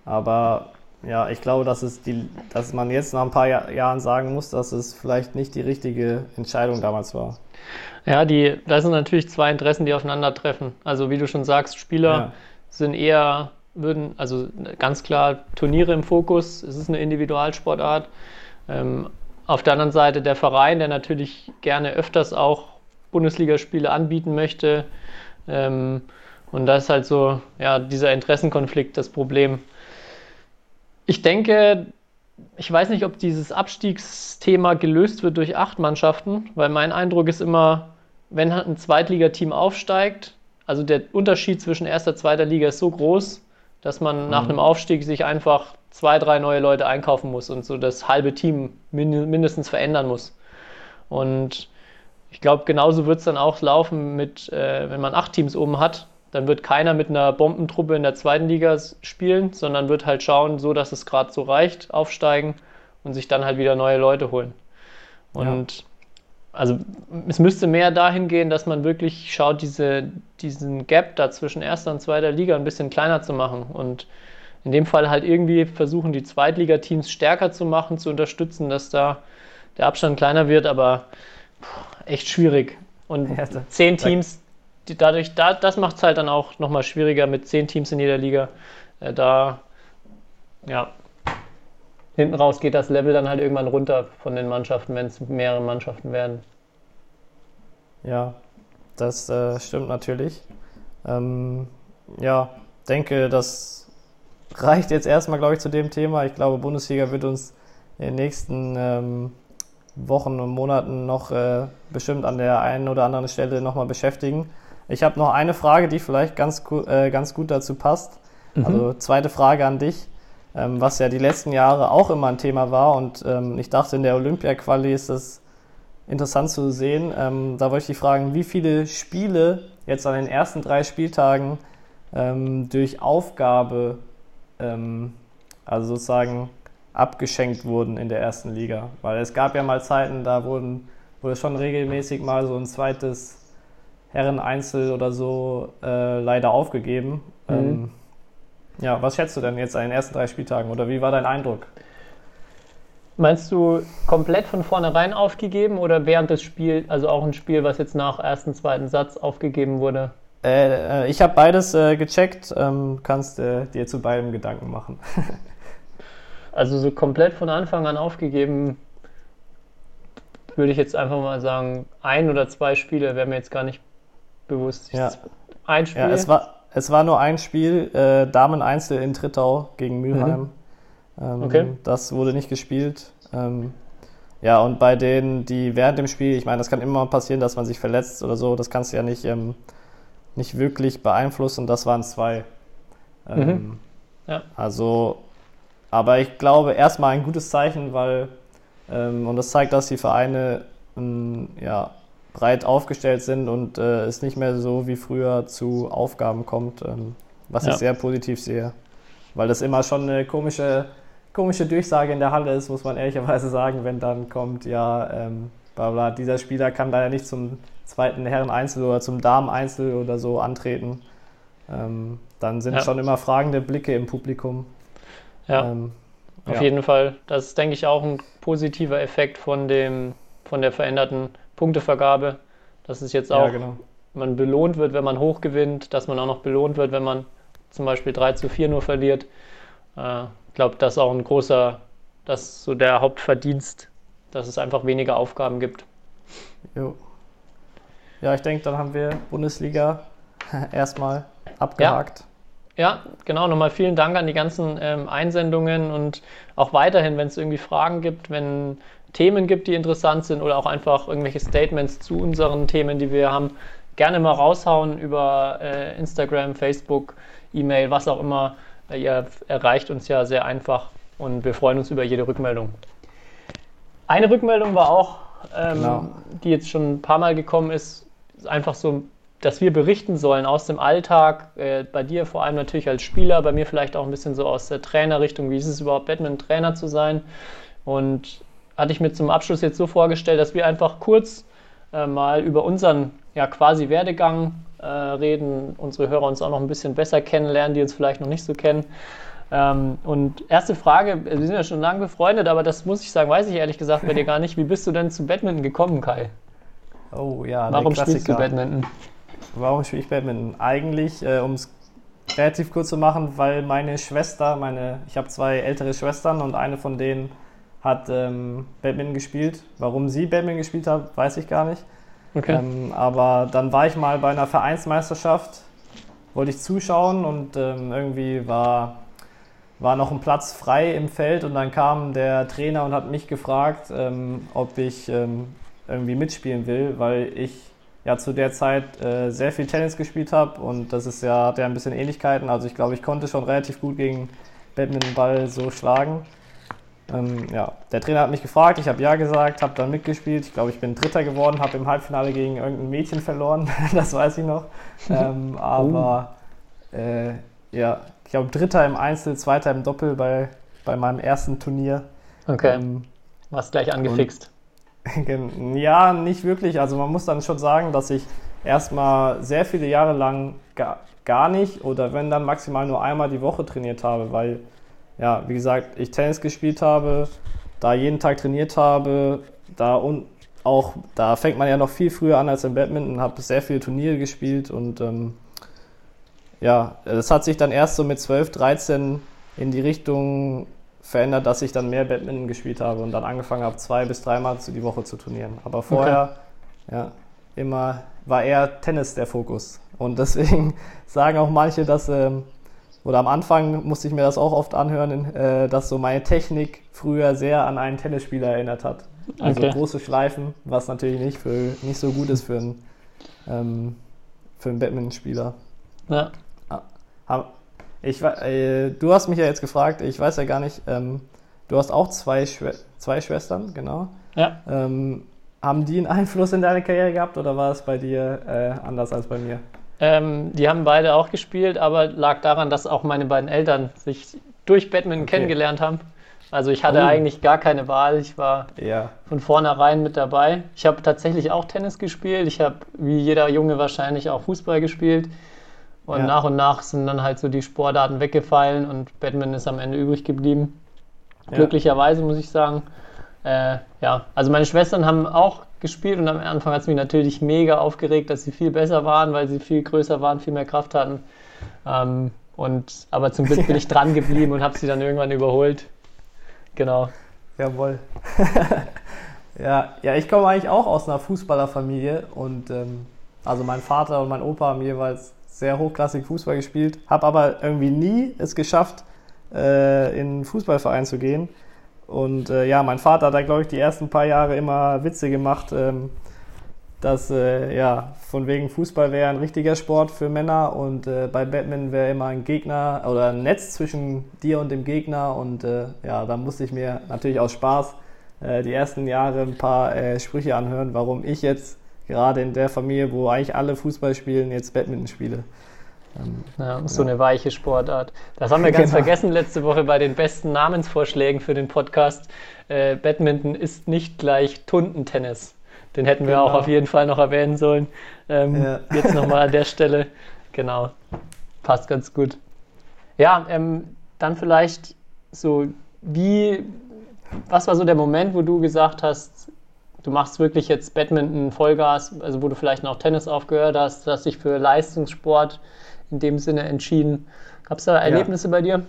aber ja, ich glaube, dass, es die, dass man jetzt nach ein paar Jahr, Jahren sagen muss, dass es vielleicht nicht die richtige Entscheidung damals war. Ja, die, das sind natürlich zwei Interessen, die aufeinandertreffen. Also wie du schon sagst, Spieler Ja. sind eher, würden, also ganz klar Turniere im Fokus, es ist eine Individualsportart. Ähm, auf der anderen Seite der Verein, der natürlich gerne öfters auch Bundesligaspiele anbieten möchte. Ähm, und da ist halt so, ja, dieser Interessenkonflikt das Problem. Ich denke, ich weiß nicht, ob dieses Abstiegsthema gelöst wird durch acht Mannschaften, weil mein Eindruck ist immer, wenn ein Zweitligateam aufsteigt, also der Unterschied zwischen erster und zweiter Liga ist so groß, dass man nach einem Aufstieg sich einfach zwei, drei neue Leute einkaufen muss und so das halbe Team min mindestens verändern muss. Und ich glaube, genauso wird es dann auch laufen, mit, äh, wenn man acht Teams oben hat. Dann wird keiner mit einer Bombentruppe in der zweiten Liga spielen, sondern wird halt schauen, so dass es gerade so reicht, aufsteigen und sich dann halt wieder neue Leute holen. Und ja. Also es müsste mehr dahin gehen, dass man wirklich schaut, diese, diesen Gap da zwischen erster und zweiter Liga ein bisschen kleiner zu machen. Und in dem Fall halt irgendwie versuchen, die Zweitligateams stärker zu machen, zu unterstützen, dass da der Abstand kleiner wird, aber echt schwierig. Und ja, zehn Teams, die, dadurch, da, das macht es halt dann auch nochmal schwieriger mit zehn Teams in jeder Liga. Äh, da, ja, hinten raus geht das Level dann halt irgendwann runter von den Mannschaften, wenn es mehrere Mannschaften werden. Ja, das äh, stimmt natürlich. Ähm, ja, denke, das reicht jetzt erstmal, glaube ich, zu dem Thema. Ich glaube, Bundesliga wird uns in den nächsten ähm, Wochen und Monaten noch äh, bestimmt an der einen oder anderen Stelle nochmal beschäftigen. Ich habe noch eine Frage, die vielleicht ganz, äh, ganz gut dazu passt. Mhm. Also zweite Frage an dich, ähm, was ja die letzten Jahre auch immer ein Thema war. Und ähm, ich dachte, in der Olympia-Quali ist das interessant zu sehen. Ähm, da wollte ich dich fragen, wie viele Spiele jetzt an den ersten drei Spieltagen ähm, durch Aufgabe, ähm, also sozusagen abgeschenkt wurden in der ersten Liga. Weil es gab ja mal Zeiten, da wurden, wurde schon regelmäßig mal so ein zweites Herren-Einzel oder so äh, leider aufgegeben. Mhm. Ja, was schätzt du denn jetzt an den ersten drei Spieltagen oder wie war dein Eindruck? Meinst du komplett von vornherein aufgegeben oder während des Spiels, also auch ein Spiel, was jetzt nach ersten, zweiten Satz aufgegeben wurde? Äh, äh ich habe beides äh, gecheckt, ähm, kannst äh, dir zu beidem Gedanken machen. Also so komplett von Anfang an aufgegeben, würde ich jetzt einfach mal sagen, ein oder zwei Spiele wäre mir jetzt gar nicht bewusst. Ja. Ein Spiel. Ja, es war, es war nur ein Spiel, äh, Damen-Einzel in Trittau gegen Mülheim. Mhm. Ähm, okay. Das wurde nicht gespielt. Ähm, ja, und bei denen, die während dem Spiel, ich meine, das kann immer passieren, dass man sich verletzt oder so, das kannst du ja nicht, ähm, nicht wirklich beeinflussen. Das waren zwei. Mhm. Ähm, ja. Also aber ich glaube, erstmal ein gutes Zeichen, weil, ähm, und das zeigt, dass die Vereine ähm, ja, breit aufgestellt sind und äh, es nicht mehr so wie früher zu Aufgaben kommt, ähm, was ja. ich sehr positiv sehe. Weil das immer schon eine komische, komische Durchsage in der Halle ist, muss man ehrlicherweise sagen, wenn dann kommt, ja, ähm, bla bla, dieser Spieler kann leider nicht zum zweiten Herren-Einzel oder zum Damen-Einzel oder so antreten. Ähm, dann sind ja. schon immer fragende Blicke im Publikum. Ja, ähm, auf ja. jeden Fall. Das ist, denke ich, auch ein positiver Effekt von, dem, von der veränderten Punktevergabe. Dass es jetzt auch, ja, genau. man belohnt wird, wenn man hoch gewinnt, dass man auch noch belohnt wird, wenn man zum Beispiel 3 zu 4 nur verliert. Äh, ich glaube, das ist auch ein großer, das ist so der Hauptverdienst, dass es einfach weniger Aufgaben gibt. Jo. Ja, ich denke, dann haben wir Bundesliga erstmal abgehakt. Ja. Ja, genau. Nochmal vielen Dank an die ganzen ähm, Einsendungen und auch weiterhin, wenn es irgendwie Fragen gibt, wenn Themen gibt, die interessant sind oder auch einfach irgendwelche Statements zu unseren Themen, die wir haben, gerne mal raushauen über äh, Instagram, Facebook, E-Mail, was auch immer. Ihr erreicht uns ja sehr einfach und wir freuen uns über jede Rückmeldung. Eine Rückmeldung war auch, ähm, genau. die jetzt schon ein paar Mal gekommen ist, einfach so dass wir berichten sollen aus dem Alltag, äh, bei dir vor allem natürlich als Spieler, bei mir vielleicht auch ein bisschen so aus der Trainerrichtung, wie ist es überhaupt, Badminton-Trainer zu sein. Und hatte ich mir zum Abschluss jetzt so vorgestellt, dass wir einfach kurz äh, mal über unseren ja, quasi Werdegang äh, reden, unsere Hörer uns auch noch ein bisschen besser kennenlernen, die uns vielleicht noch nicht so kennen. Ähm, und erste Frage, wir sind ja schon lange befreundet, aber das muss ich sagen, weiß ich ehrlich gesagt bei dir gar nicht. Wie bist du denn zu Badminton gekommen, Kai? Oh ja, Warum spielst du Badminton? Warum spiele ich Badminton? Eigentlich, äh, um es relativ kurz zu machen, weil meine Schwester, meine, ich habe zwei ältere Schwestern und eine von denen hat ähm, Badminton gespielt. Warum sie Badminton gespielt hat, weiß ich gar nicht. Okay. Ähm, aber dann war ich mal bei einer Vereinsmeisterschaft, wollte ich zuschauen und ähm, irgendwie war, war noch ein Platz frei im Feld und dann kam der Trainer und hat mich gefragt, ähm, ob ich ähm, irgendwie mitspielen will, weil ich ja zu der Zeit äh, sehr viel Tennis gespielt habe und das ist ja, hat ja ein bisschen Ähnlichkeiten. Also ich glaube, ich konnte schon relativ gut gegen Badmintonball so schlagen. Ähm, ja, der Trainer hat mich gefragt, ich habe ja gesagt, habe dann mitgespielt. Ich glaube, ich bin Dritter geworden, habe im Halbfinale gegen irgendein Mädchen verloren, das weiß ich noch. Ähm, aber äh, ja, ich glaube, Dritter im Einzel, Zweiter im Doppel bei, bei meinem ersten Turnier. Okay. Ähm, Warst gleich angefixt. ja, nicht wirklich. Also man muss dann schon sagen, dass ich erstmal sehr viele Jahre lang gar, gar nicht oder wenn dann maximal nur einmal die Woche trainiert habe, weil ja, wie gesagt, ich Tennis gespielt habe, da jeden Tag trainiert habe, da und auch, da fängt man ja noch viel früher an als im Badminton, habe sehr viele Turniere gespielt und ähm, ja, das hat sich dann erst so mit 12, 13 in die Richtung verändert, dass ich dann mehr Badminton gespielt habe und dann angefangen habe, zwei bis dreimal die Woche zu trainieren. Aber vorher, okay. ja, immer war eher Tennis der Fokus. Und deswegen sagen auch manche, dass ähm, oder am Anfang musste ich mir das auch oft anhören, äh, dass so meine Technik früher sehr an einen Tennisspieler erinnert hat. Also okay. große Schleifen, was natürlich nicht, für, nicht so gut ist für einen, ähm, für einen Badmintonspieler. Ja. Ich, äh, du hast mich ja jetzt gefragt, ich weiß ja gar nicht, ähm, du hast auch zwei, Schwe zwei Schwestern, genau. Ja. Ähm, haben die einen Einfluss in deine Karriere gehabt oder war es bei dir äh, anders als bei mir? Ähm, die haben beide auch gespielt, aber lag daran, dass auch meine beiden Eltern sich durch Badminton okay. kennengelernt haben. Also ich hatte oh. eigentlich gar keine Wahl. Ich war ja. von vornherein mit dabei. Ich habe tatsächlich auch Tennis gespielt. Ich habe wie jeder Junge wahrscheinlich auch Fußball gespielt. Und ja. nach und nach sind dann halt so die Sportarten weggefallen und Badminton ist am Ende übrig geblieben. Ja. Glücklicherweise muss ich sagen. Äh, ja, also meine Schwestern haben auch gespielt und am Anfang hat es mich natürlich mega aufgeregt, dass sie viel besser waren, weil sie viel größer waren, viel mehr Kraft hatten. Ähm, und, aber zum Glück bin ich dran geblieben und habe sie dann irgendwann überholt. Genau. Jawohl. ja, ja, ich komme eigentlich auch aus einer Fußballerfamilie und ähm, also mein Vater und mein Opa haben jeweils sehr hochklassig Fußball gespielt, habe aber irgendwie nie es geschafft, äh, in einen Fußballverein zu gehen. Und äh, ja, mein Vater hat da, glaube ich, die ersten paar Jahre immer Witze gemacht, ähm, dass äh, ja, von wegen Fußball wäre ein richtiger Sport für Männer und äh, bei Batman wäre immer ein Gegner oder ein Netz zwischen dir und dem Gegner. Und äh, ja, da musste ich mir natürlich aus Spaß äh, die ersten Jahre ein paar äh, Sprüche anhören, warum ich jetzt gerade in der Familie, wo eigentlich alle Fußball spielen, jetzt Badminton spiele. Ähm, ja, so ja. eine weiche Sportart. Das haben wir ganz genau. vergessen letzte Woche bei den besten Namensvorschlägen für den Podcast. Äh, Badminton ist nicht gleich Tundentennis. Den hätten wir genau. auch auf jeden Fall noch erwähnen sollen. Ähm, ja. Jetzt nochmal an der Stelle. Genau. Passt ganz gut. Ja, ähm, dann vielleicht so, wie, was war so der Moment, wo du gesagt hast, du machst wirklich jetzt Badminton Vollgas, also wo du vielleicht noch Tennis aufgehört hast, hast dich für Leistungssport in dem Sinne entschieden. Gab es da Erlebnisse ja. bei dir?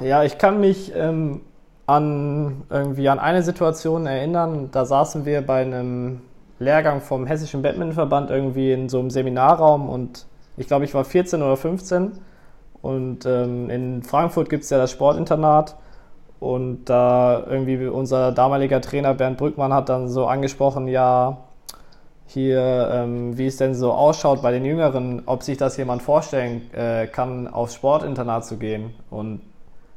Ja, ich kann mich ähm, an irgendwie an eine Situation erinnern. Da saßen wir bei einem Lehrgang vom Hessischen Badmintonverband irgendwie in so einem Seminarraum und ich glaube, ich war 14 oder 15 und ähm, in Frankfurt gibt es ja das Sportinternat und da irgendwie unser damaliger Trainer Bernd Brückmann hat dann so angesprochen, ja, hier, ähm, wie es denn so ausschaut bei den Jüngeren, ob sich das jemand vorstellen äh, kann, aufs Sportinternat zu gehen. Und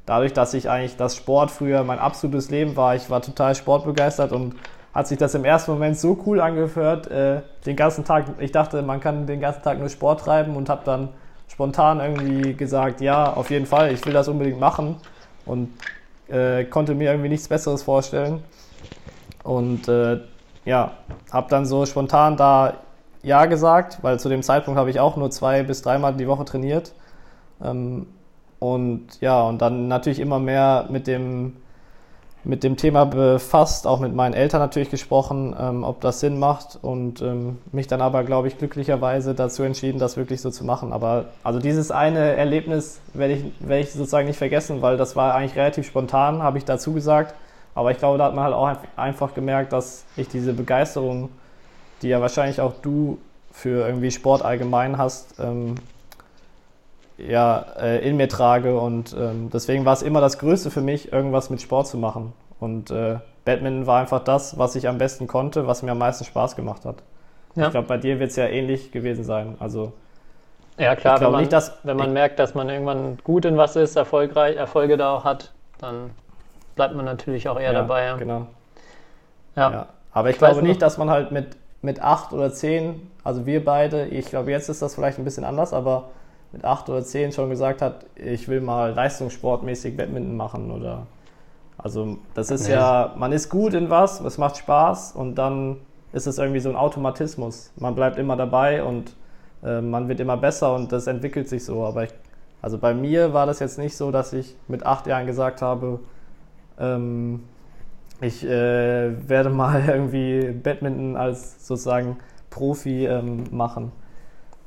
dadurch, dass ich eigentlich das Sport früher mein absolutes Leben war, ich war total sportbegeistert und hat sich das im ersten Moment so cool angehört, äh, den ganzen Tag, ich dachte, man kann den ganzen Tag nur Sport treiben und habe dann spontan irgendwie gesagt, ja, auf jeden Fall, ich will das unbedingt machen und äh, konnte mir irgendwie nichts Besseres vorstellen. Und äh, ja, habe dann so spontan da Ja gesagt, weil zu dem Zeitpunkt habe ich auch nur zwei bis dreimal die Woche trainiert. Ähm, und ja, und dann natürlich immer mehr mit dem, mit dem Thema befasst, auch mit meinen Eltern natürlich gesprochen, ähm, ob das Sinn macht und ähm, mich dann aber, glaube ich, glücklicherweise dazu entschieden, das wirklich so zu machen. Aber also dieses eine Erlebnis werde ich, werde ich sozusagen nicht vergessen, weil das war eigentlich relativ spontan, habe ich dazu gesagt. Aber ich glaube, da hat man halt auch einfach gemerkt, dass ich diese Begeisterung, die ja wahrscheinlich auch du für irgendwie Sport allgemein hast, ähm, ja, äh, in mir trage. Und ähm, deswegen war es immer das Größte für mich, irgendwas mit Sport zu machen. Und äh, Badminton war einfach das, was ich am besten konnte, was mir am meisten Spaß gemacht hat. Ja. Ich glaube, bei dir wird es ja ähnlich gewesen sein. Also Ja, klar, Ich wenn glaube man, nicht, dass- wenn man merkt, dass man irgendwann gut in was ist, erfolgreich, Erfolge da auch hat, dann bleibt man natürlich auch eher dabei. Ja. Genau. Ja. Ja. Aber ich, Ich glaube nicht, dass man halt mit, mit acht oder zehn, also wir beide, ich glaube, jetzt ist das vielleicht ein bisschen anders, aber mit acht oder zehn schon gesagt hat, ich will mal leistungssportmäßig Badminton machen oder. Also, das ist Nee. ja, man ist gut in was, es macht Spaß und dann ist es irgendwie so ein Automatismus. Man bleibt immer dabei und äh, man wird immer besser und das entwickelt sich so. Aber ich, also bei mir war das jetzt nicht so, dass ich mit acht Jahren gesagt habe, ähm, ich äh, werde mal irgendwie Badminton als sozusagen Profi ähm, machen.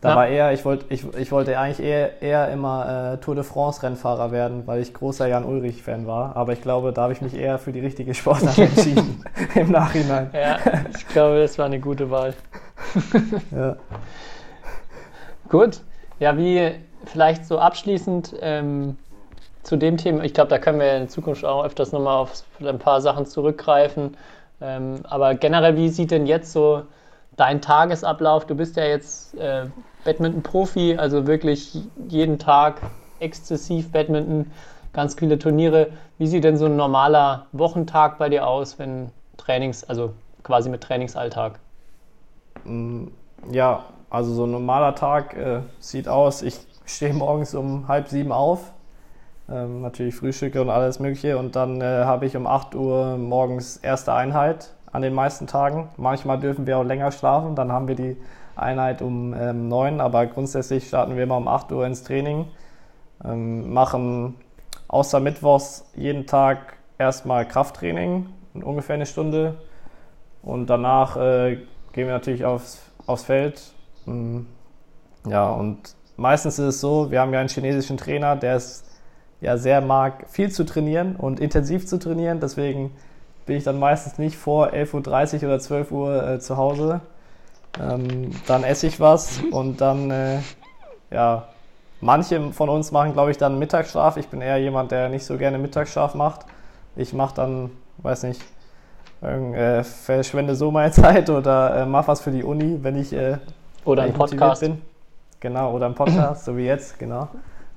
Da Ja. war eher, ich wollte, ich, ich wollte eigentlich eher, eher immer äh, Tour de France Rennfahrer werden, weil ich großer Jan Ulrich Fan war. Aber ich glaube, da habe ich mich eher für die richtige Sportart entschieden im Nachhinein. Ja, ich glaube, das war eine gute Wahl. Ja. Gut. Ja, wie vielleicht so abschließend ähm, zu dem Thema, ich glaube, da können wir in Zukunft auch öfters nochmal auf ein paar Sachen zurückgreifen. Ähm, aber generell, wie sieht denn jetzt so dein Tagesablauf? Du bist ja jetzt äh, Badminton-Profi, also wirklich jeden Tag exzessiv Badminton, ganz viele Turniere. Wie sieht denn so ein normaler Wochentag bei dir aus, wenn Trainings, also quasi mit Trainingsalltag? Ja, also so ein normaler Tag äh, sieht aus, ich stehe morgens um halb sieben auf, ähm, natürlich Frühstücke und alles Mögliche. Und dann äh, habe ich um 8 Uhr morgens erste Einheit an den meisten Tagen. Manchmal dürfen wir auch länger schlafen, dann haben wir die Einheit um ähm, 9, aber grundsätzlich starten wir immer um 8 Uhr ins Training, ähm, machen außer Mittwochs jeden Tag erstmal Krafttraining, ungefähr eine Stunde. Und danach äh, gehen wir natürlich aufs, aufs Feld. Mm, Ja, und meistens ist es so, wir haben ja einen chinesischen Trainer, der es ja sehr mag, viel zu trainieren und intensiv zu trainieren. Deswegen bin ich dann meistens nicht vor 11.30 Uhr oder 12 Uhr äh, zu Hause. Ähm, dann esse ich was und dann, äh, ja, manche von uns machen, glaube ich, dann Mittagsschlaf. Ich bin eher jemand, der nicht so gerne Mittagsschlaf macht. Ich mache dann, weiß nicht, äh, verschwende so meine Zeit oder äh, mach was für die Uni, wenn ich, äh, Oder wenn ich Podcast? bin. Genau, oder ein Podcast, so wie jetzt, genau.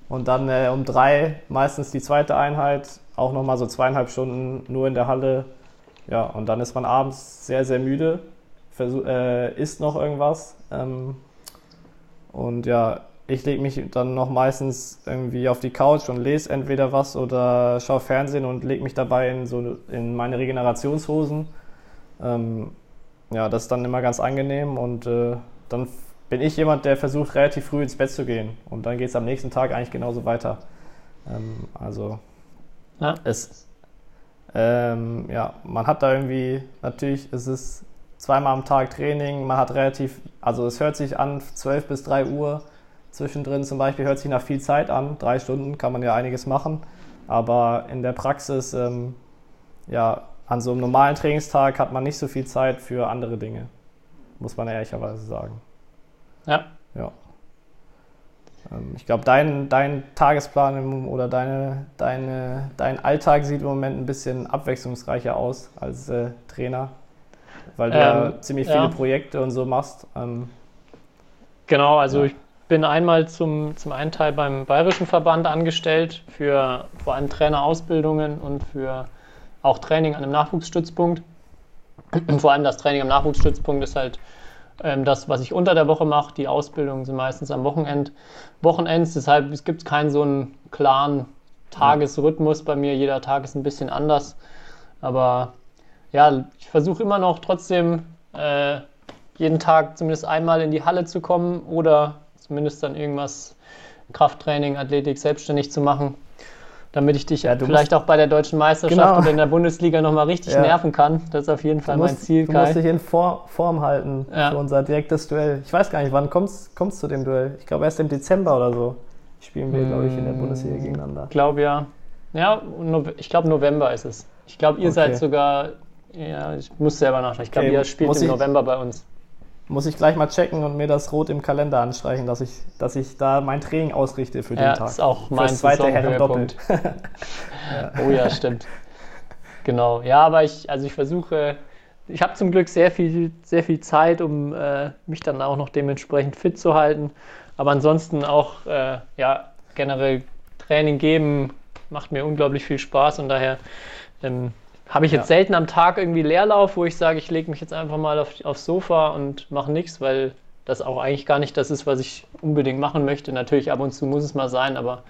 Und dann äh, um drei meistens die zweite Einheit, auch nochmal so zweieinhalb Stunden nur in der Halle. Ja, und dann ist man abends sehr, sehr müde, versuch, äh, isst noch irgendwas. Ähm, und ja, ich lege mich dann noch meistens irgendwie auf die Couch und lese entweder was oder schaue Fernsehen und lege mich dabei in, so, in meine Regenerationshosen. Ähm, ja, das ist dann immer ganz angenehm und äh, dann bin ich jemand, der versucht, relativ früh ins Bett zu gehen. Und dann geht es am nächsten Tag eigentlich genauso weiter. Ähm, also Ja. es, ähm, ja, man hat da irgendwie, natürlich ist es zweimal am Tag Training, man hat relativ, also es hört sich an, 12 bis 3 Uhr zwischendrin zum Beispiel, hört sich nach viel Zeit an, drei Stunden kann man ja einiges machen, aber in der Praxis, ähm, ja, an so einem normalen Trainingstag hat man nicht so viel Zeit für andere Dinge, muss man ehrlicherweise sagen. Ja. Ja. Ähm, Ich glaube, dein, dein Tagesplan im, oder deine, deine, dein Alltag sieht im Moment ein bisschen abwechslungsreicher aus als äh, Trainer, weil du ja Ähm, ziemlich ja. viele Projekte und so machst. Ähm, Genau, also Ja. ich bin einmal zum, zum einen Teil beim Bayerischen Verband angestellt für vor allem Trainerausbildungen und für auch Training an einem Nachwuchsstützpunkt. vor allem das Training am Nachwuchsstützpunkt ist halt das, was ich unter der Woche mache. Die Ausbildungen sind meistens am Wochenend, Wochenends. Deshalb es gibt keinen so einen klaren Tagesrhythmus bei mir. Jeder Tag ist ein bisschen anders. Aber ja, ich versuche immer noch trotzdem äh, jeden Tag zumindest einmal in die Halle zu kommen oder zumindest dann irgendwas Krafttraining, Athletik selbstständig zu machen, damit ich dich Ja, du vielleicht auch bei der deutschen Meisterschaft Genau. oder in der Bundesliga nochmal richtig Ja. nerven kann. Das ist auf jeden Fall mein musst, Ziel, du musst Kai. dich in Form halten Ja. für unser direktes Duell. Ich weiß gar nicht, wann kommst du zu dem Duell? Ich glaube erst im Dezember oder so spielen wir, glaube ich, in der Mm. Bundesliga gegeneinander. Ich glaube ja. Ja, ich glaube November ist es. Ich glaube, ihr Okay. seid sogar, ja, ich muss selber nachschauen. Ich glaube, Okay, ihr spielt muss im ich- November bei uns. Muss ich gleich mal checken und mir das rot im Kalender anstreichen, dass ich, dass ich da mein Training ausrichte für Ja, den Tag. ist auch mein Fürs zweite Herren-Doppel. Saisonhöhepunkt. Oh ja, stimmt. Genau. Ja, aber ich, also ich versuche ich habe zum Glück sehr viel, sehr viel Zeit, um äh, mich dann auch noch dementsprechend fit zu halten. Aber ansonsten auch äh, ja, generell Training geben macht mir unglaublich viel Spaß und daher ähm, habe ich jetzt Ja. selten am Tag irgendwie Leerlauf, wo ich sage, ich lege mich jetzt einfach mal auf, aufs Sofa und mache nichts, weil das auch eigentlich gar nicht das ist, was ich unbedingt machen möchte. Natürlich ab und zu muss es mal sein, aber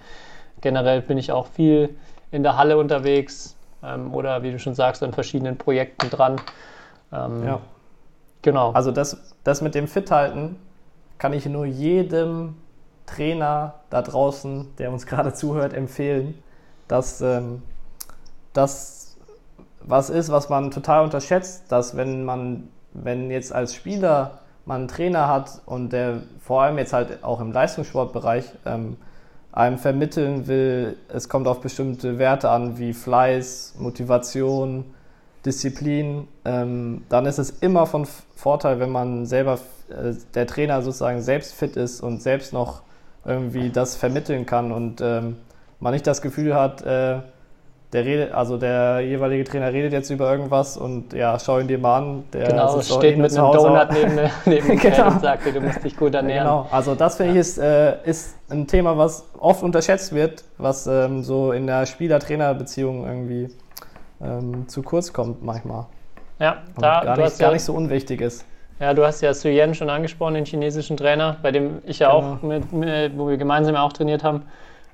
generell bin ich auch viel in der Halle unterwegs ähm, oder wie du schon sagst, an verschiedenen Projekten dran. Ähm, Ja. Genau. Also das, das mit dem Fithalten kann ich nur jedem Trainer da draußen, der uns gerade zuhört, empfehlen, dass ähm, das was ist, was man total unterschätzt, dass wenn man, wenn jetzt als Spieler man einen Trainer hat und der vor allem jetzt halt auch im Leistungssportbereich ähm, einem vermitteln will, es kommt auf bestimmte Werte an, wie Fleiß, Motivation, Disziplin, ähm, dann ist es immer von Vorteil, wenn man selber, äh, der Trainer sozusagen selbst fit ist und selbst noch irgendwie das vermitteln kann und ähm, man nicht das Gefühl hat, äh, der redet, also der jeweilige Trainer redet jetzt über irgendwas und ja, schau ihn dir mal an, der genau, steht eh mit einem. Donut neben, neben dem Genau. Und sagt dir, du musst dich gut ernähren. Genau, also das finde ich ist, äh, ist ein Thema, was oft unterschätzt wird, was ähm, so in der Spieler-Trainer-Beziehung irgendwie ähm, zu kurz kommt manchmal. Ja, Und da, gar, du nicht, hast gar ja, nicht so unwichtig ist. ja, du hast ja Su Yen schon angesprochen, den chinesischen Trainer, bei dem ich ja auch, Genau. mit, mit, wo wir gemeinsam ja auch trainiert haben.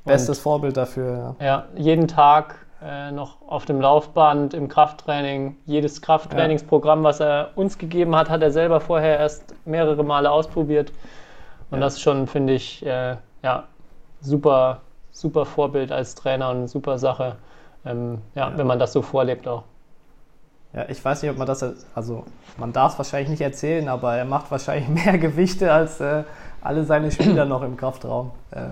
Bestes Vorbild dafür, ja. Ja, jeden Tag äh, noch auf dem Laufband, im Krafttraining. Jedes Krafttrainingsprogramm, was er uns gegeben hat, hat er selber vorher erst mehrere Male ausprobiert. Und das ist schon, finde ich, äh, ja, super, super Vorbild als Trainer und super Sache, ähm, ja, Ja. wenn man das so vorlebt auch. Ja, ich weiß nicht, ob man das, also man darf es wahrscheinlich nicht erzählen, aber er macht wahrscheinlich mehr Gewichte als äh, alle seine Spieler noch im Kraftraum. Äh,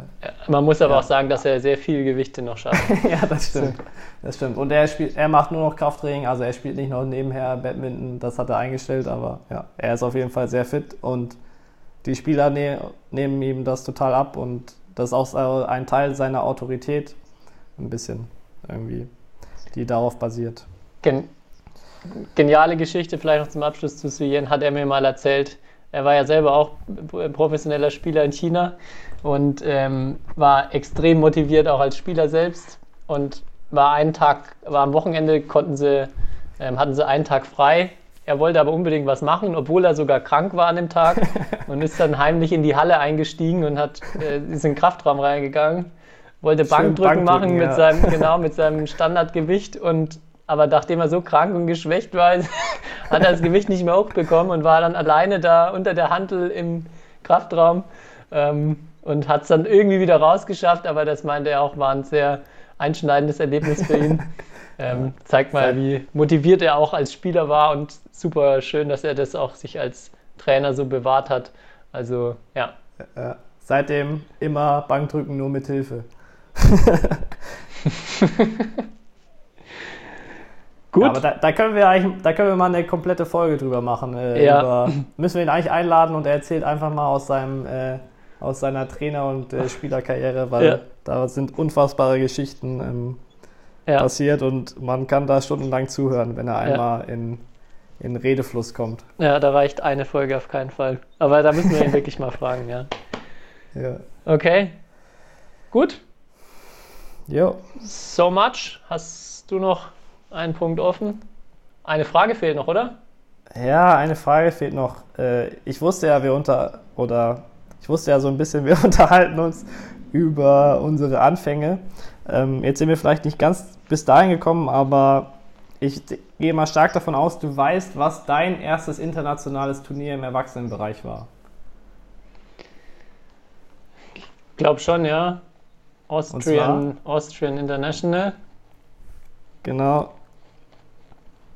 Man muss aber Ja. auch sagen, dass er sehr viel Gewichte noch schafft. ja, das stimmt. Das stimmt. Und er spielt, er macht nur noch Krafttraining, also er spielt nicht noch nebenher Badminton, das hat er eingestellt, aber ja, er ist auf jeden Fall sehr fit und die Spieler ne nehmen ihm das total ab und das ist auch ein Teil seiner Autorität, ein bisschen irgendwie, die darauf basiert. Gen geniale Geschichte, vielleicht noch zum Abschluss zu Suyen, hat er mir mal erzählt. Er war ja selber auch professioneller Spieler in China und ähm, war extrem motiviert auch als Spieler selbst und war einen Tag, war am Wochenende konnten sie, ähm, hatten sie einen Tag frei. Er wollte aber unbedingt was machen, obwohl er sogar krank war an dem Tag und ist dann heimlich in die Halle eingestiegen und hat, äh, ist in den Kraftraum reingegangen, wollte Schön Bankdrücken, machen Bankdrücken, mit ja. seinem, genau, mit seinem Standardgewicht und aber nachdem er so krank und geschwächt war, hat er das Gewicht nicht mehr hochbekommen und war dann alleine da unter der Hantel im Kraftraum ähm, und hat es dann irgendwie wieder rausgeschafft, aber das meinte er auch, war ein sehr einschneidendes Erlebnis für ihn. Ähm, zeigt mal, wie motiviert er auch als Spieler war und super schön, dass er das auch sich als Trainer so bewahrt hat. Also ja, Äh, seitdem immer Bankdrücken nur mit Hilfe. gut. Ja, aber da, da können wir eigentlich, da können wir mal eine komplette Folge drüber machen. Äh, Ja. über, müssen wir ihn eigentlich einladen und er erzählt einfach mal aus seinem äh, aus seiner Trainer- und äh, Spielerkarriere, weil Ja. da sind unfassbare Geschichten ähm, ja. passiert und man kann da stundenlang zuhören, wenn er einmal in, in Redefluss kommt. ja, da reicht eine Folge auf keinen Fall. Aber da müssen wir ihn wirklich mal fragen, ja. Ja. Okay. Gut. Jo. So much. Hast du noch einen Punkt offen? Eine Frage fehlt noch, oder? Ja, eine Frage fehlt noch. Äh, ich wusste ja, wir unter oder ich wusste ja so ein bisschen, wir unterhalten uns über unsere Anfänge. Ähm, jetzt sind wir vielleicht nicht ganz bis dahin gekommen, aber ich gehe mal stark davon aus, du weißt, was dein erstes internationales Turnier im Erwachsenenbereich war. Glaub schon, ja. Austrian, Austrian International. Genau.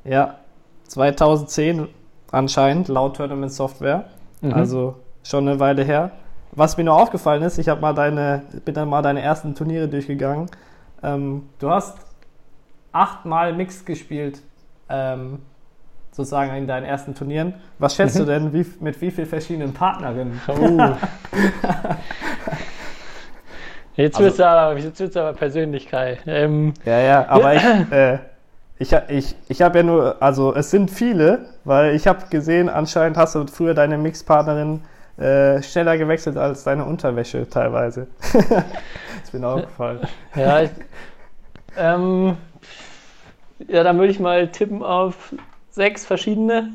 Ja, 2010 anscheinend, laut Tournament Software. Mhm. Also schon eine Weile her. Was mir nur aufgefallen ist, ich habe mal deine, bin dann mal deine ersten Turniere durchgegangen. Ähm, du hast achtmal Mixed gespielt, ähm, sozusagen in deinen ersten Turnieren. Was schätzt du denn, wie, mit wie vielen verschiedenen Partnerinnen? Oh. Jetzt Also- wird es aber, aber persönlich, Kai. Ähm, Ja, ja, aber ich, äh, Ich, ich, ich habe ja nur, also es sind viele, weil ich habe gesehen, anscheinend hast du früher deine Mixpartnerin äh, schneller gewechselt als deine Unterwäsche teilweise. ist mir aufgefallen. Ja, ich, ähm, ja, dann würde ich mal tippen auf sechs verschiedene.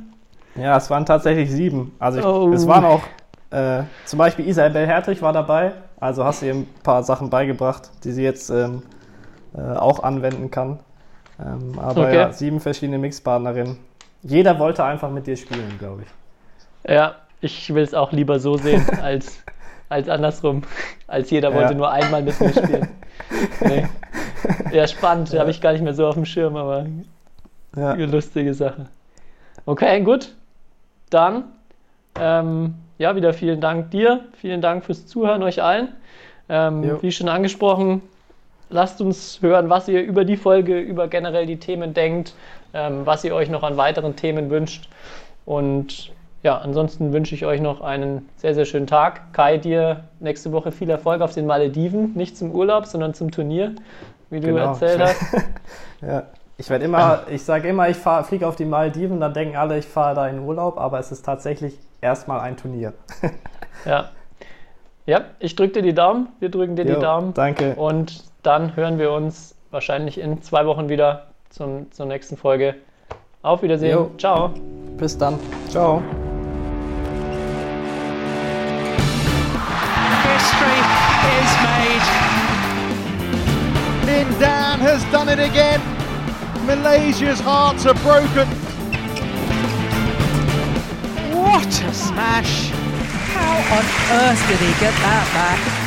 Ja, es waren tatsächlich sieben. Also ich, Oh. es waren auch äh, zum Beispiel Isabel Hertrich war dabei. Also hast du ihr ein paar Sachen beigebracht, die sie jetzt ähm, äh, auch anwenden kann. Ähm, aber Okay. ja, sieben verschiedene Mixpartnerinnen. Jeder wollte einfach mit dir spielen, glaube ich. Ja, ich will es auch lieber so sehen als, als andersrum. Als jeder wollte Ja. nur einmal mit mir spielen. Nee. Ja, spannend, habe ich gar nicht mehr so auf dem Schirm, aber Ja. eine lustige Sache. Okay, gut. Dann, ähm, ja, wieder vielen Dank dir. Vielen Dank fürs Zuhören euch allen. Ähm, wie schon angesprochen, lasst uns hören, was ihr über die Folge, über generell die Themen denkt, ähm, was ihr euch noch an weiteren Themen wünscht. Und ja, ansonsten wünsche ich euch noch einen sehr, sehr schönen Tag. Kai, dir nächste Woche viel Erfolg auf den Malediven. Nicht zum Urlaub, sondern zum Turnier, wie du Genau. erzählt hast. Ja. Ich werde immer, ich sage immer, ich fliege auf die Malediven, dann denken alle, ich fahre da in Urlaub, aber es ist tatsächlich erstmal ein Turnier. Ja. Ja, ich drücke dir die Daumen. Wir drücken dir Jo, die Daumen. Danke. Und dann hören wir uns wahrscheinlich in zwei Wochen wieder zum, zur nächsten Folge. Auf Wiedersehen. Jo. Ciao. Bis dann. Ciao. History is made. Lindan has done it again. Malaysia's hearts are broken. What a smash! How on earth did he get that back?